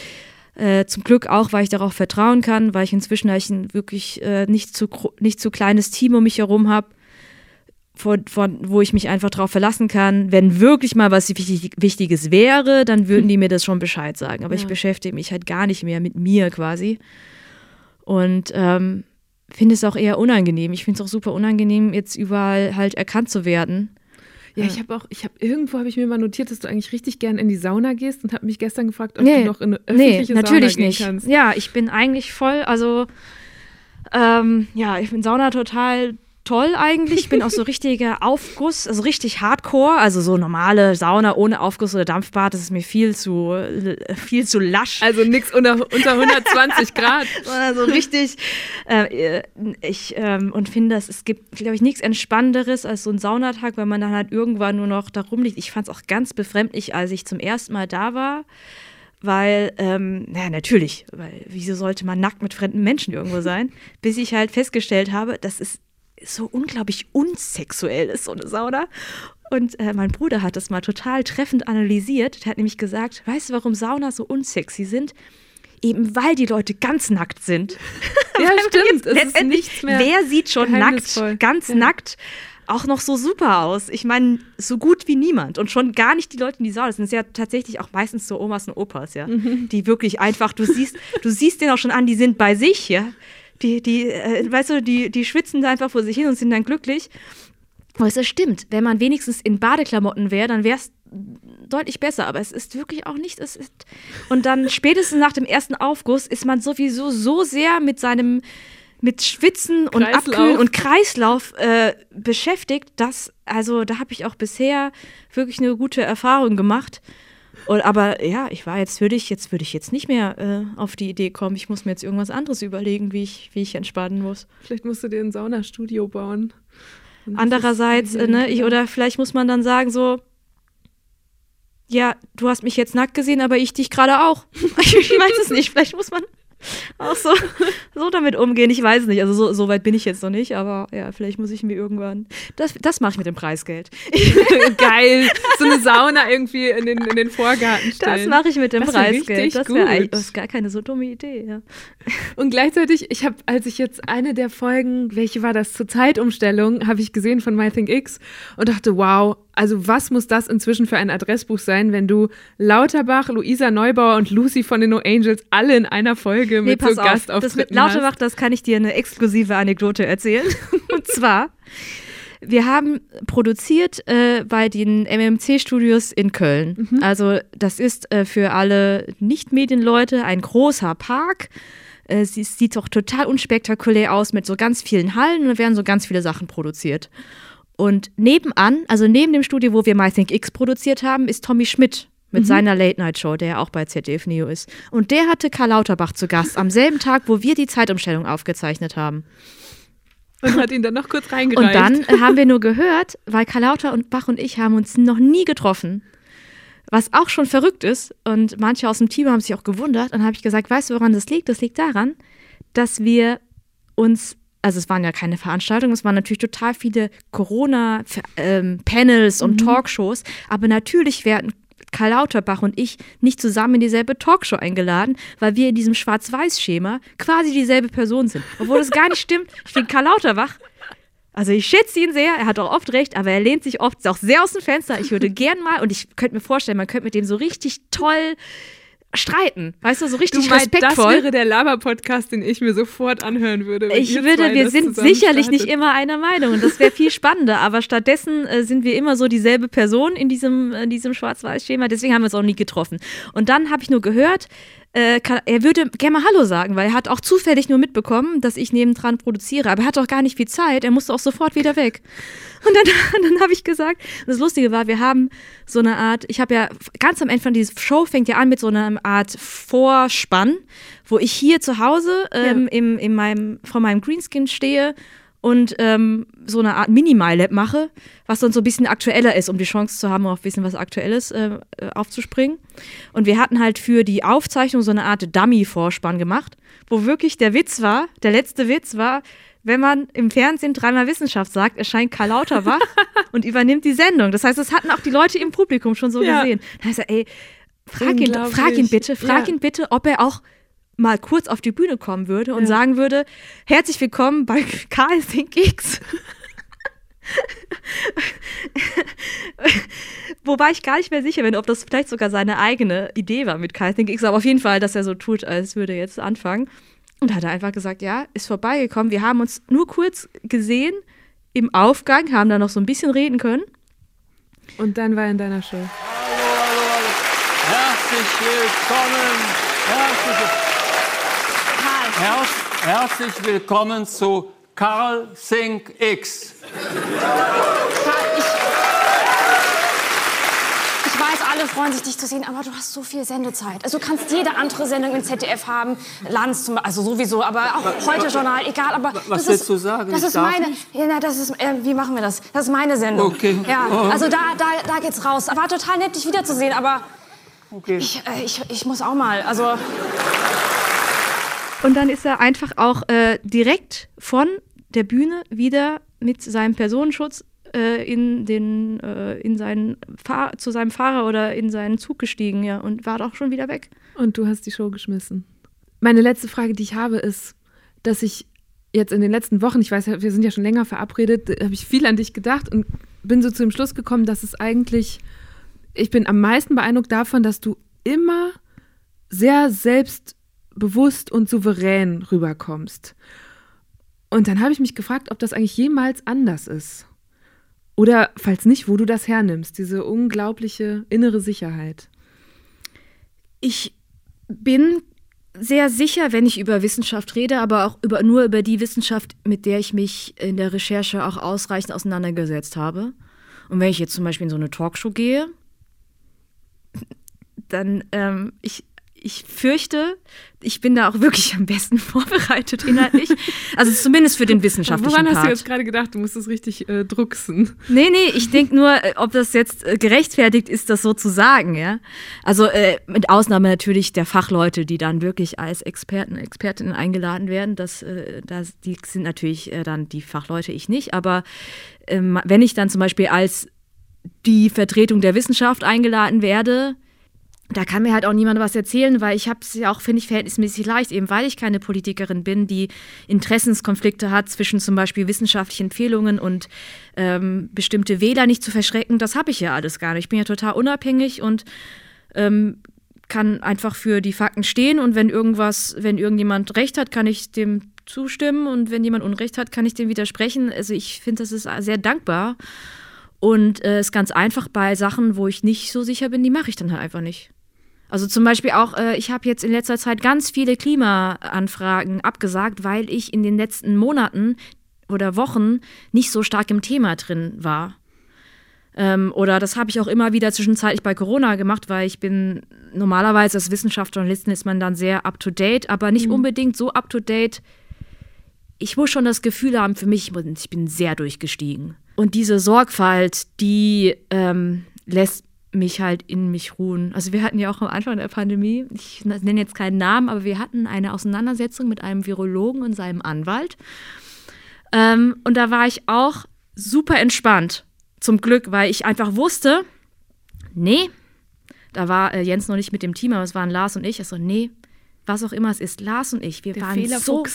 Äh, zum Glück auch, weil ich darauf vertrauen kann, weil ich inzwischen ein wirklich äh, nicht, zu, nicht zu kleines Team um mich herum habe von, von, wo ich mich einfach darauf verlassen kann, wenn wirklich mal was wichtig, Wichtiges wäre, dann würden die mir das schon Bescheid sagen. Aber ja. ich beschäftige mich halt gar nicht mehr mit mir quasi. Und ähm, finde es auch eher unangenehm. Ich finde es auch super unangenehm, jetzt überall halt erkannt zu werden. Ja, ich habe auch, ich habe irgendwo habe ich mir mal notiert, dass du eigentlich richtig gern in die Sauna gehst und habe mich gestern gefragt, ob nee, du noch in eine öffentliche nee, natürlich Sauna nicht. gehen kannst. Ja, ich bin eigentlich voll, also ähm, ja, ich bin Sauna total toll eigentlich. Ich bin auch so richtiger Aufguss, also richtig Hardcore, also so normale Sauna ohne Aufguss oder Dampfbad, das ist mir viel zu viel zu lasch. Also nichts unter, unter 120 Grad. also richtig. Äh, ich ähm, und finde, es gibt, glaube ich, nichts Entspannenderes als so ein Saunatag, weil man dann halt irgendwann nur noch da rumliegt. Ich fand es auch ganz befremdlich, als ich zum ersten Mal da war weil, ähm, naja, natürlich, weil wieso sollte man nackt mit fremden Menschen irgendwo sein? Bis ich halt festgestellt habe, das ist so unglaublich unsexuell ist, so eine Sauna. Und äh, mein Bruder hat das mal total treffend analysiert. Der hat nämlich gesagt, weißt du, warum Saunas so unsexy sind? Eben weil die Leute ganz nackt sind. Ja, stimmt. Es ist nichts mehr wer sieht schon nackt, ganz ja. nackt, auch noch so super aus? Ich meine, so gut wie niemand. Und schon gar nicht die Leute in die Sauna. Das sind ja tatsächlich auch meistens so Omas und Opas, ja. Mhm. Die wirklich einfach, du siehst, du siehst den auch schon an, die sind bei sich, ja die, die, äh, weißt du, die, die schwitzen da einfach vor sich hin und sind dann glücklich. Aber es stimmt, wenn man wenigstens in Badeklamotten wäre, dann wäre es deutlich besser, aber es ist wirklich auch nicht. Es ist und dann spätestens nach dem ersten Aufguss ist man sowieso so sehr mit seinem mit Schwitzen und Kreislauf. Abkühlen und Kreislauf äh, beschäftigt, dass also da habe ich auch bisher wirklich eine gute Erfahrung gemacht. Und, aber ja, ich war jetzt würde ich jetzt würde ich jetzt nicht mehr äh, auf die Idee kommen. Ich muss mir jetzt irgendwas anderes überlegen, wie ich wie ich entspannen muss. Vielleicht musst du dir ein Saunastudio bauen. Andererseits, äh, ne, ich, oder vielleicht muss man dann sagen so, ja, du hast mich jetzt nackt gesehen, aber ich dich gerade auch. ich weiß es nicht. Vielleicht muss man auch so, so damit umgehen. Ich weiß nicht. Also so, so, weit bin ich jetzt noch nicht, aber ja, vielleicht muss ich mir irgendwann. Das, das mache ich mit dem Preisgeld. Geil. So eine Sauna irgendwie in den, in den Vorgarten stellen. Das mache ich mit dem das Preisgeld. Das das ist gar keine so dumme Idee, ja. Und gleichzeitig, ich habe, als ich jetzt eine der Folgen, welche war das, zur Zeitumstellung, habe ich gesehen von MyThinkX und dachte, wow, also was muss das inzwischen für ein Adressbuch sein, wenn du Lauterbach, Luisa Neubauer und Lucy von den No Angels alle in einer Folge nee, mit so Gastauftritten Das mit Lauterbach, hast? das kann ich dir eine exklusive Anekdote erzählen. und zwar, wir haben produziert äh, bei den MMC-Studios in Köln. Mhm. Also das ist äh, für alle Nicht-Medienleute ein großer Park. Äh, es sieht doch total unspektakulär aus mit so ganz vielen Hallen und da werden so ganz viele Sachen produziert. Und nebenan, also neben dem Studio, wo wir MyThinkX produziert haben, ist Tommy Schmidt mit mhm. seiner Late-Night-Show, der ja auch bei ZDF Neo ist. Und der hatte Karl Lauterbach zu Gast am selben Tag, wo wir die Zeitumstellung aufgezeichnet haben. Und hat ihn dann noch kurz reingereicht. Und dann haben wir nur gehört, weil Karl Lauterbach und ich haben uns noch nie getroffen. Was auch schon verrückt ist. Und manche aus dem Team haben sich auch gewundert. Und dann habe ich gesagt, weißt du, woran das liegt? Das liegt daran, dass wir uns also es waren ja keine Veranstaltungen, es waren natürlich total viele Corona-Panels ähm, und mhm. Talkshows, aber natürlich werden Karl Lauterbach und ich nicht zusammen in dieselbe Talkshow eingeladen, weil wir in diesem Schwarz-Weiß-Schema quasi dieselbe Person sind. Obwohl es gar nicht stimmt. Ich finde Karl Lauterbach, also ich schätze ihn sehr, er hat auch oft recht, aber er lehnt sich oft auch sehr aus dem Fenster. Ich würde gern mal, und ich könnte mir vorstellen, man könnte mit dem so richtig toll streiten. Weißt du, so richtig du meinst, respektvoll. Das wäre der Laber-Podcast, den ich mir sofort anhören würde. Ich würde, wir sind sicherlich nicht immer einer Meinung und das wäre viel spannender, aber stattdessen äh, sind wir immer so dieselbe Person in diesem, in diesem Schwarz-Weiß-Schema, deswegen haben wir uns auch nie getroffen. Und dann habe ich nur gehört, äh, kann, er würde gerne mal Hallo sagen, weil er hat auch zufällig nur mitbekommen, dass ich nebendran produziere, aber er hat auch gar nicht viel Zeit, er musste auch sofort wieder weg. Und dann, dann habe ich gesagt, das Lustige war, wir haben so eine Art, ich habe ja ganz am Ende von dieser Show fängt ja an mit so einer Art Vorspann, wo ich hier zu Hause ähm, ja. im, in meinem, vor meinem Greenskin stehe und ähm, so eine Art Mini-MyLab mache, was dann so ein bisschen aktueller ist, um die Chance zu haben, auf ein bisschen was Aktuelles äh, äh, aufzuspringen. Und wir hatten halt für die Aufzeichnung so eine Art Dummy-Vorspann gemacht, wo wirklich der Witz war, der letzte Witz war, wenn man im Fernsehen dreimal Wissenschaft sagt, erscheint Karl Lauterbach und übernimmt die Sendung. Das heißt, das hatten auch die Leute im Publikum schon so ja. gesehen. Da heißt er, ey, frag ihn, frag ihn bitte, frag ja. ihn bitte, ob er auch mal kurz auf die Bühne kommen würde und ja. sagen würde, herzlich willkommen bei Karl Think X. Wobei ich gar nicht mehr sicher bin, ob das vielleicht sogar seine eigene Idee war mit Kai Think X, aber auf jeden Fall, dass er so tut, als würde er jetzt anfangen. Und hat er einfach gesagt, ja, ist vorbeigekommen. Wir haben uns nur kurz gesehen im Aufgang, haben da noch so ein bisschen reden können. Und dann war er in deiner Show. Hallo, hallo, hallo. Herzlich willkommen. Herzlich willkommen. Herz, herzlich willkommen zu Carl Think X. Ich, weiß, alle freuen sich, dich zu sehen, aber du hast so viel Sendezeit. Also du kannst jede andere Sendung im ZDF haben, Lanz zum also sowieso, aber auch heute Journal, egal. Aber was willst du sagen? Das ist meine. Ja, na, das ist. Äh, wie machen wir das? Das ist meine Sendung. Okay. Ja, oh. also da, da, da geht's raus. War total nett, dich wiederzusehen, aber okay. ich, äh, ich, ich muss auch mal. Also. Und dann ist er einfach auch äh, direkt von der Bühne wieder mit seinem Personenschutz äh, in den, äh, in seinen Fahr zu seinem Fahrer oder in seinen Zug gestiegen, ja, und war doch schon wieder weg. Und du hast die Show geschmissen. Meine letzte Frage, die ich habe, ist, dass ich jetzt in den letzten Wochen, ich weiß, wir sind ja schon länger verabredet, habe ich viel an dich gedacht und bin so zu dem Schluss gekommen, dass es eigentlich, ich bin am meisten beeindruckt davon, dass du immer sehr selbst bewusst und souverän rüberkommst. Und dann habe ich mich gefragt, ob das eigentlich jemals anders ist. Oder falls nicht, wo du das hernimmst, diese unglaubliche innere Sicherheit. Ich bin sehr sicher, wenn ich über Wissenschaft rede, aber auch über, nur über die Wissenschaft, mit der ich mich in der Recherche auch ausreichend auseinandergesetzt habe. Und wenn ich jetzt zum Beispiel in so eine Talkshow gehe, dann ähm, ich ich fürchte, ich bin da auch wirklich am besten vorbereitet inhaltlich. Also zumindest für den wissenschaftlichen Woran Part. hast du jetzt gerade gedacht, du musst es richtig äh, drucksen? Nee, nee, ich denke nur, äh, ob das jetzt äh, gerechtfertigt ist, das so zu sagen, ja. Also äh, mit Ausnahme natürlich der Fachleute, die dann wirklich als Experten, Expertinnen eingeladen werden. Das, äh, das, die sind natürlich äh, dann die Fachleute, ich nicht. Aber ähm, wenn ich dann zum Beispiel als die Vertretung der Wissenschaft eingeladen werde, da kann mir halt auch niemand was erzählen, weil ich habe es ja auch, finde ich, verhältnismäßig leicht, eben weil ich keine Politikerin bin, die Interessenskonflikte hat zwischen zum Beispiel wissenschaftlichen Empfehlungen und ähm, bestimmte Wähler nicht zu verschrecken. Das habe ich ja alles gar nicht. Ich bin ja total unabhängig und ähm, kann einfach für die Fakten stehen und wenn irgendwas, wenn irgendjemand recht hat, kann ich dem zustimmen und wenn jemand Unrecht hat, kann ich dem widersprechen. Also ich finde, das ist sehr dankbar. Und es äh, ist ganz einfach bei Sachen, wo ich nicht so sicher bin, die mache ich dann halt einfach nicht. Also zum Beispiel auch, äh, ich habe jetzt in letzter Zeit ganz viele Klimaanfragen abgesagt, weil ich in den letzten Monaten oder Wochen nicht so stark im Thema drin war. Ähm, oder das habe ich auch immer wieder zwischenzeitlich bei Corona gemacht, weil ich bin normalerweise als Wissenschaftsjournalistin ist man dann sehr up to date, aber nicht mhm. unbedingt so up to date. Ich muss schon das Gefühl haben, für mich, ich bin sehr durchgestiegen. Und diese Sorgfalt, die ähm, lässt mich halt in mich ruhen. Also wir hatten ja auch am Anfang der Pandemie, ich nenne jetzt keinen Namen, aber wir hatten eine Auseinandersetzung mit einem Virologen und seinem Anwalt. Ähm, und da war ich auch super entspannt, zum Glück, weil ich einfach wusste, nee, da war äh, Jens noch nicht mit dem Team, aber es waren Lars und ich. Also nee, was auch immer es ist, Lars und ich, wir der waren so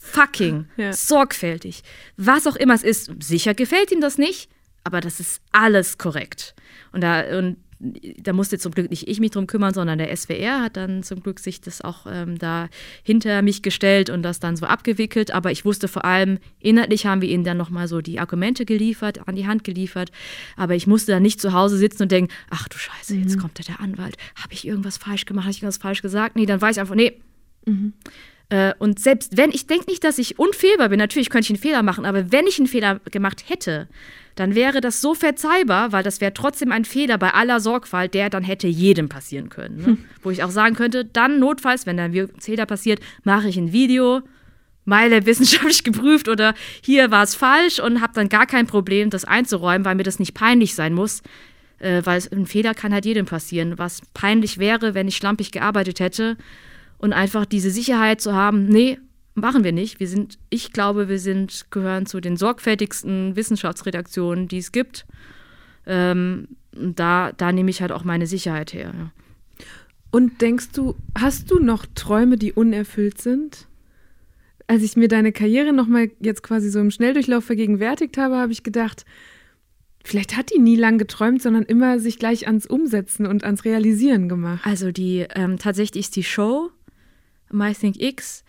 fucking ja. sorgfältig. Was auch immer es ist, sicher gefällt ihm das nicht, aber das ist alles korrekt. Und da, und da musste zum Glück nicht ich mich drum kümmern, sondern der SWR hat dann zum Glück sich das auch ähm, da hinter mich gestellt und das dann so abgewickelt. Aber ich wusste vor allem, inhaltlich haben wir ihnen dann nochmal so die Argumente geliefert, an die Hand geliefert. Aber ich musste dann nicht zu Hause sitzen und denken, ach du Scheiße, jetzt mhm. kommt da der Anwalt. Habe ich irgendwas falsch gemacht? Habe ich irgendwas falsch gesagt? Nee, dann weiß ich einfach, nee. Mhm. Äh, und selbst wenn, ich denke nicht, dass ich unfehlbar bin, natürlich könnte ich einen Fehler machen, aber wenn ich einen Fehler gemacht hätte, dann wäre das so verzeihbar, weil das wäre trotzdem ein Fehler bei aller Sorgfalt, der dann hätte jedem passieren können. Ne? Hm. Wo ich auch sagen könnte, dann notfalls, wenn dann ein Fehler passiert, mache ich ein Video, Meile wissenschaftlich geprüft oder hier war es falsch und habe dann gar kein Problem, das einzuräumen, weil mir das nicht peinlich sein muss. Äh, weil ein Fehler kann halt jedem passieren. Was peinlich wäre, wenn ich schlampig gearbeitet hätte und einfach diese Sicherheit zu haben, nee, machen wir nicht. Wir sind, ich glaube, wir sind, gehören zu den sorgfältigsten Wissenschaftsredaktionen, die es gibt. Ähm, da, da nehme ich halt auch meine Sicherheit her. Ja. Und denkst du, hast du noch Träume, die unerfüllt sind? Als ich mir deine Karriere nochmal jetzt quasi so im Schnelldurchlauf vergegenwärtigt habe, habe ich gedacht, vielleicht hat die nie lang geträumt, sondern immer sich gleich ans Umsetzen und ans Realisieren gemacht. Also die ähm, tatsächlich ist die Show MyThink X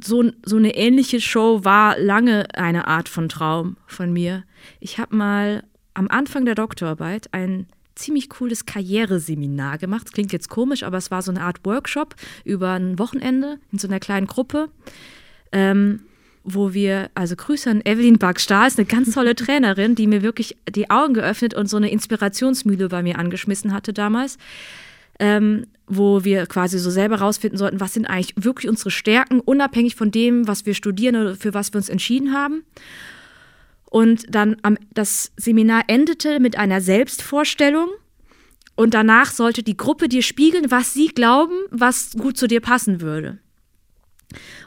so, so eine ähnliche Show war lange eine Art von Traum von mir. Ich habe mal am Anfang der Doktorarbeit ein ziemlich cooles Karriereseminar gemacht. Klingt jetzt komisch, aber es war so eine Art Workshop über ein Wochenende in so einer kleinen Gruppe, ähm, wo wir, also Grüße an Evelyn Bark-Stahl, ist eine ganz tolle Trainerin, die mir wirklich die Augen geöffnet und so eine Inspirationsmühle bei mir angeschmissen hatte damals ähm, wo wir quasi so selber rausfinden sollten, was sind eigentlich wirklich unsere Stärken, unabhängig von dem, was wir studieren oder für was wir uns entschieden haben. Und dann am, das Seminar endete mit einer Selbstvorstellung. Und danach sollte die Gruppe dir spiegeln, was sie glauben, was gut zu dir passen würde.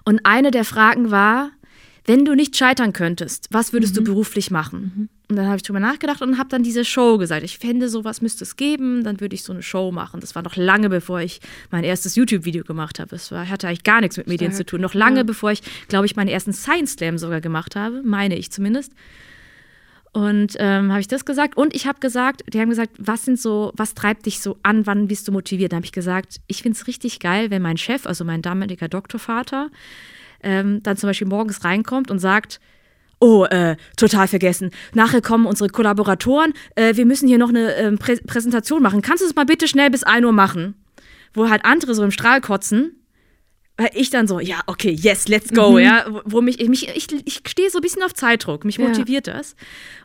Und eine der Fragen war, wenn du nicht scheitern könntest, was würdest mhm. du beruflich machen? Mhm. Und dann habe ich drüber nachgedacht und habe dann diese Show gesagt. Ich fände, sowas müsste es geben, dann würde ich so eine Show machen. Das war noch lange, bevor ich mein erstes YouTube-Video gemacht habe. Es war, hatte eigentlich gar nichts mit Medien Stark. zu tun. Noch lange, ja. bevor ich, glaube ich, meinen ersten Science Slam sogar gemacht habe, meine ich zumindest. Und ähm, habe ich das gesagt. Und ich habe gesagt, die haben gesagt, was sind so, was treibt dich so an, wann bist du motiviert? Da habe ich gesagt, ich finde es richtig geil, wenn mein Chef, also mein damaliger Doktorvater, ähm, dann zum Beispiel morgens reinkommt und sagt, Oh, äh, total vergessen. Nachher kommen unsere Kollaboratoren. Äh, wir müssen hier noch eine äh, Prä Präsentation machen. Kannst du es mal bitte schnell bis 1 Uhr machen? Wo halt andere so im Strahl kotzen. Weil ich dann so, ja, okay, yes, let's go, mhm. ja, wo mich, mich ich, ich stehe so ein bisschen auf Zeitdruck, mich motiviert ja. das.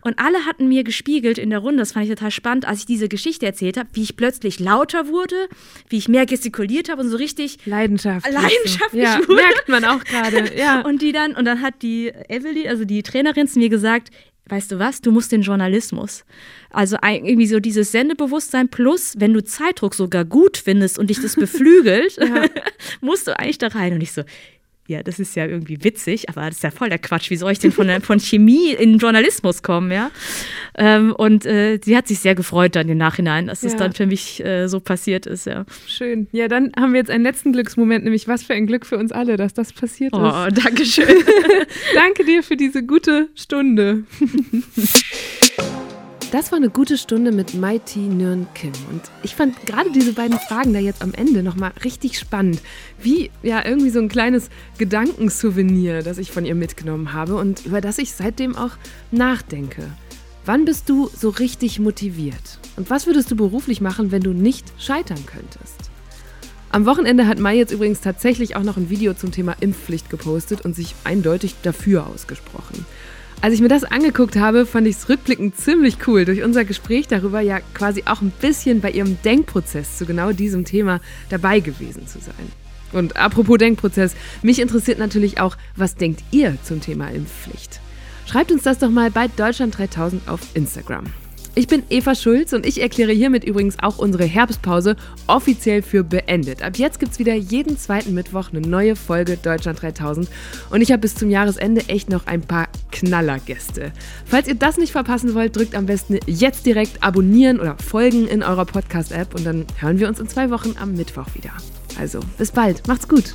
Und alle hatten mir gespiegelt in der Runde, das fand ich total spannend, als ich diese Geschichte erzählt habe, wie ich plötzlich lauter wurde, wie ich mehr gestikuliert habe und so richtig leidenschaftlich, leidenschaftlich ja, wurde. merkt man auch gerade, ja. Und die dann, und dann hat die Evelyn, also die Trainerin zu mir gesagt, weißt du was, du musst den Journalismus. Also irgendwie so dieses Sendebewusstsein plus, wenn du Zeitdruck sogar gut findest und dich das beflügelt, musst du eigentlich da rein. Und ich so, ja, das ist ja irgendwie witzig, aber das ist ja voll der Quatsch. Wie soll ich denn von, von Chemie in Journalismus kommen, ja? Ähm, und äh, sie hat sich sehr gefreut dann im Nachhinein, dass ja. es dann für mich äh, so passiert ist, ja. Schön. Ja, dann haben wir jetzt einen letzten Glücksmoment, nämlich was für ein Glück für uns alle, dass das passiert oh, ist. Oh, danke schön. danke dir für diese gute Stunde. Das war eine gute Stunde mit Mighty Nguyen Kim. Und ich fand gerade diese beiden Fragen da jetzt am Ende nochmal richtig spannend. Wie ja irgendwie so ein kleines Gedankensouvenir, das ich von ihr mitgenommen habe und über das ich seitdem auch nachdenke. Wann bist du so richtig motiviert? Und was würdest du beruflich machen, wenn du nicht scheitern könntest? Am Wochenende hat Mai jetzt übrigens tatsächlich auch noch ein Video zum Thema Impfpflicht gepostet und sich eindeutig dafür ausgesprochen. Als ich mir das angeguckt habe, fand ich es rückblickend ziemlich cool, durch unser Gespräch darüber ja quasi auch ein bisschen bei ihrem Denkprozess zu genau diesem Thema dabei gewesen zu sein. Und apropos Denkprozess, mich interessiert natürlich auch, was denkt ihr zum Thema Impfpflicht? Schreibt uns das doch mal bei Deutschland 3000 auf Instagram. Ich bin Eva Schulz und ich erkläre hiermit übrigens auch unsere Herbstpause offiziell für beendet. Ab jetzt gibt es wieder jeden zweiten Mittwoch eine neue Folge Deutschland 3000 und ich habe bis zum Jahresende echt noch ein paar Knallergäste. Falls ihr das nicht verpassen wollt, drückt am besten jetzt direkt abonnieren oder folgen in eurer Podcast-App und dann hören wir uns in zwei Wochen am Mittwoch wieder. Also, bis bald. Macht's gut.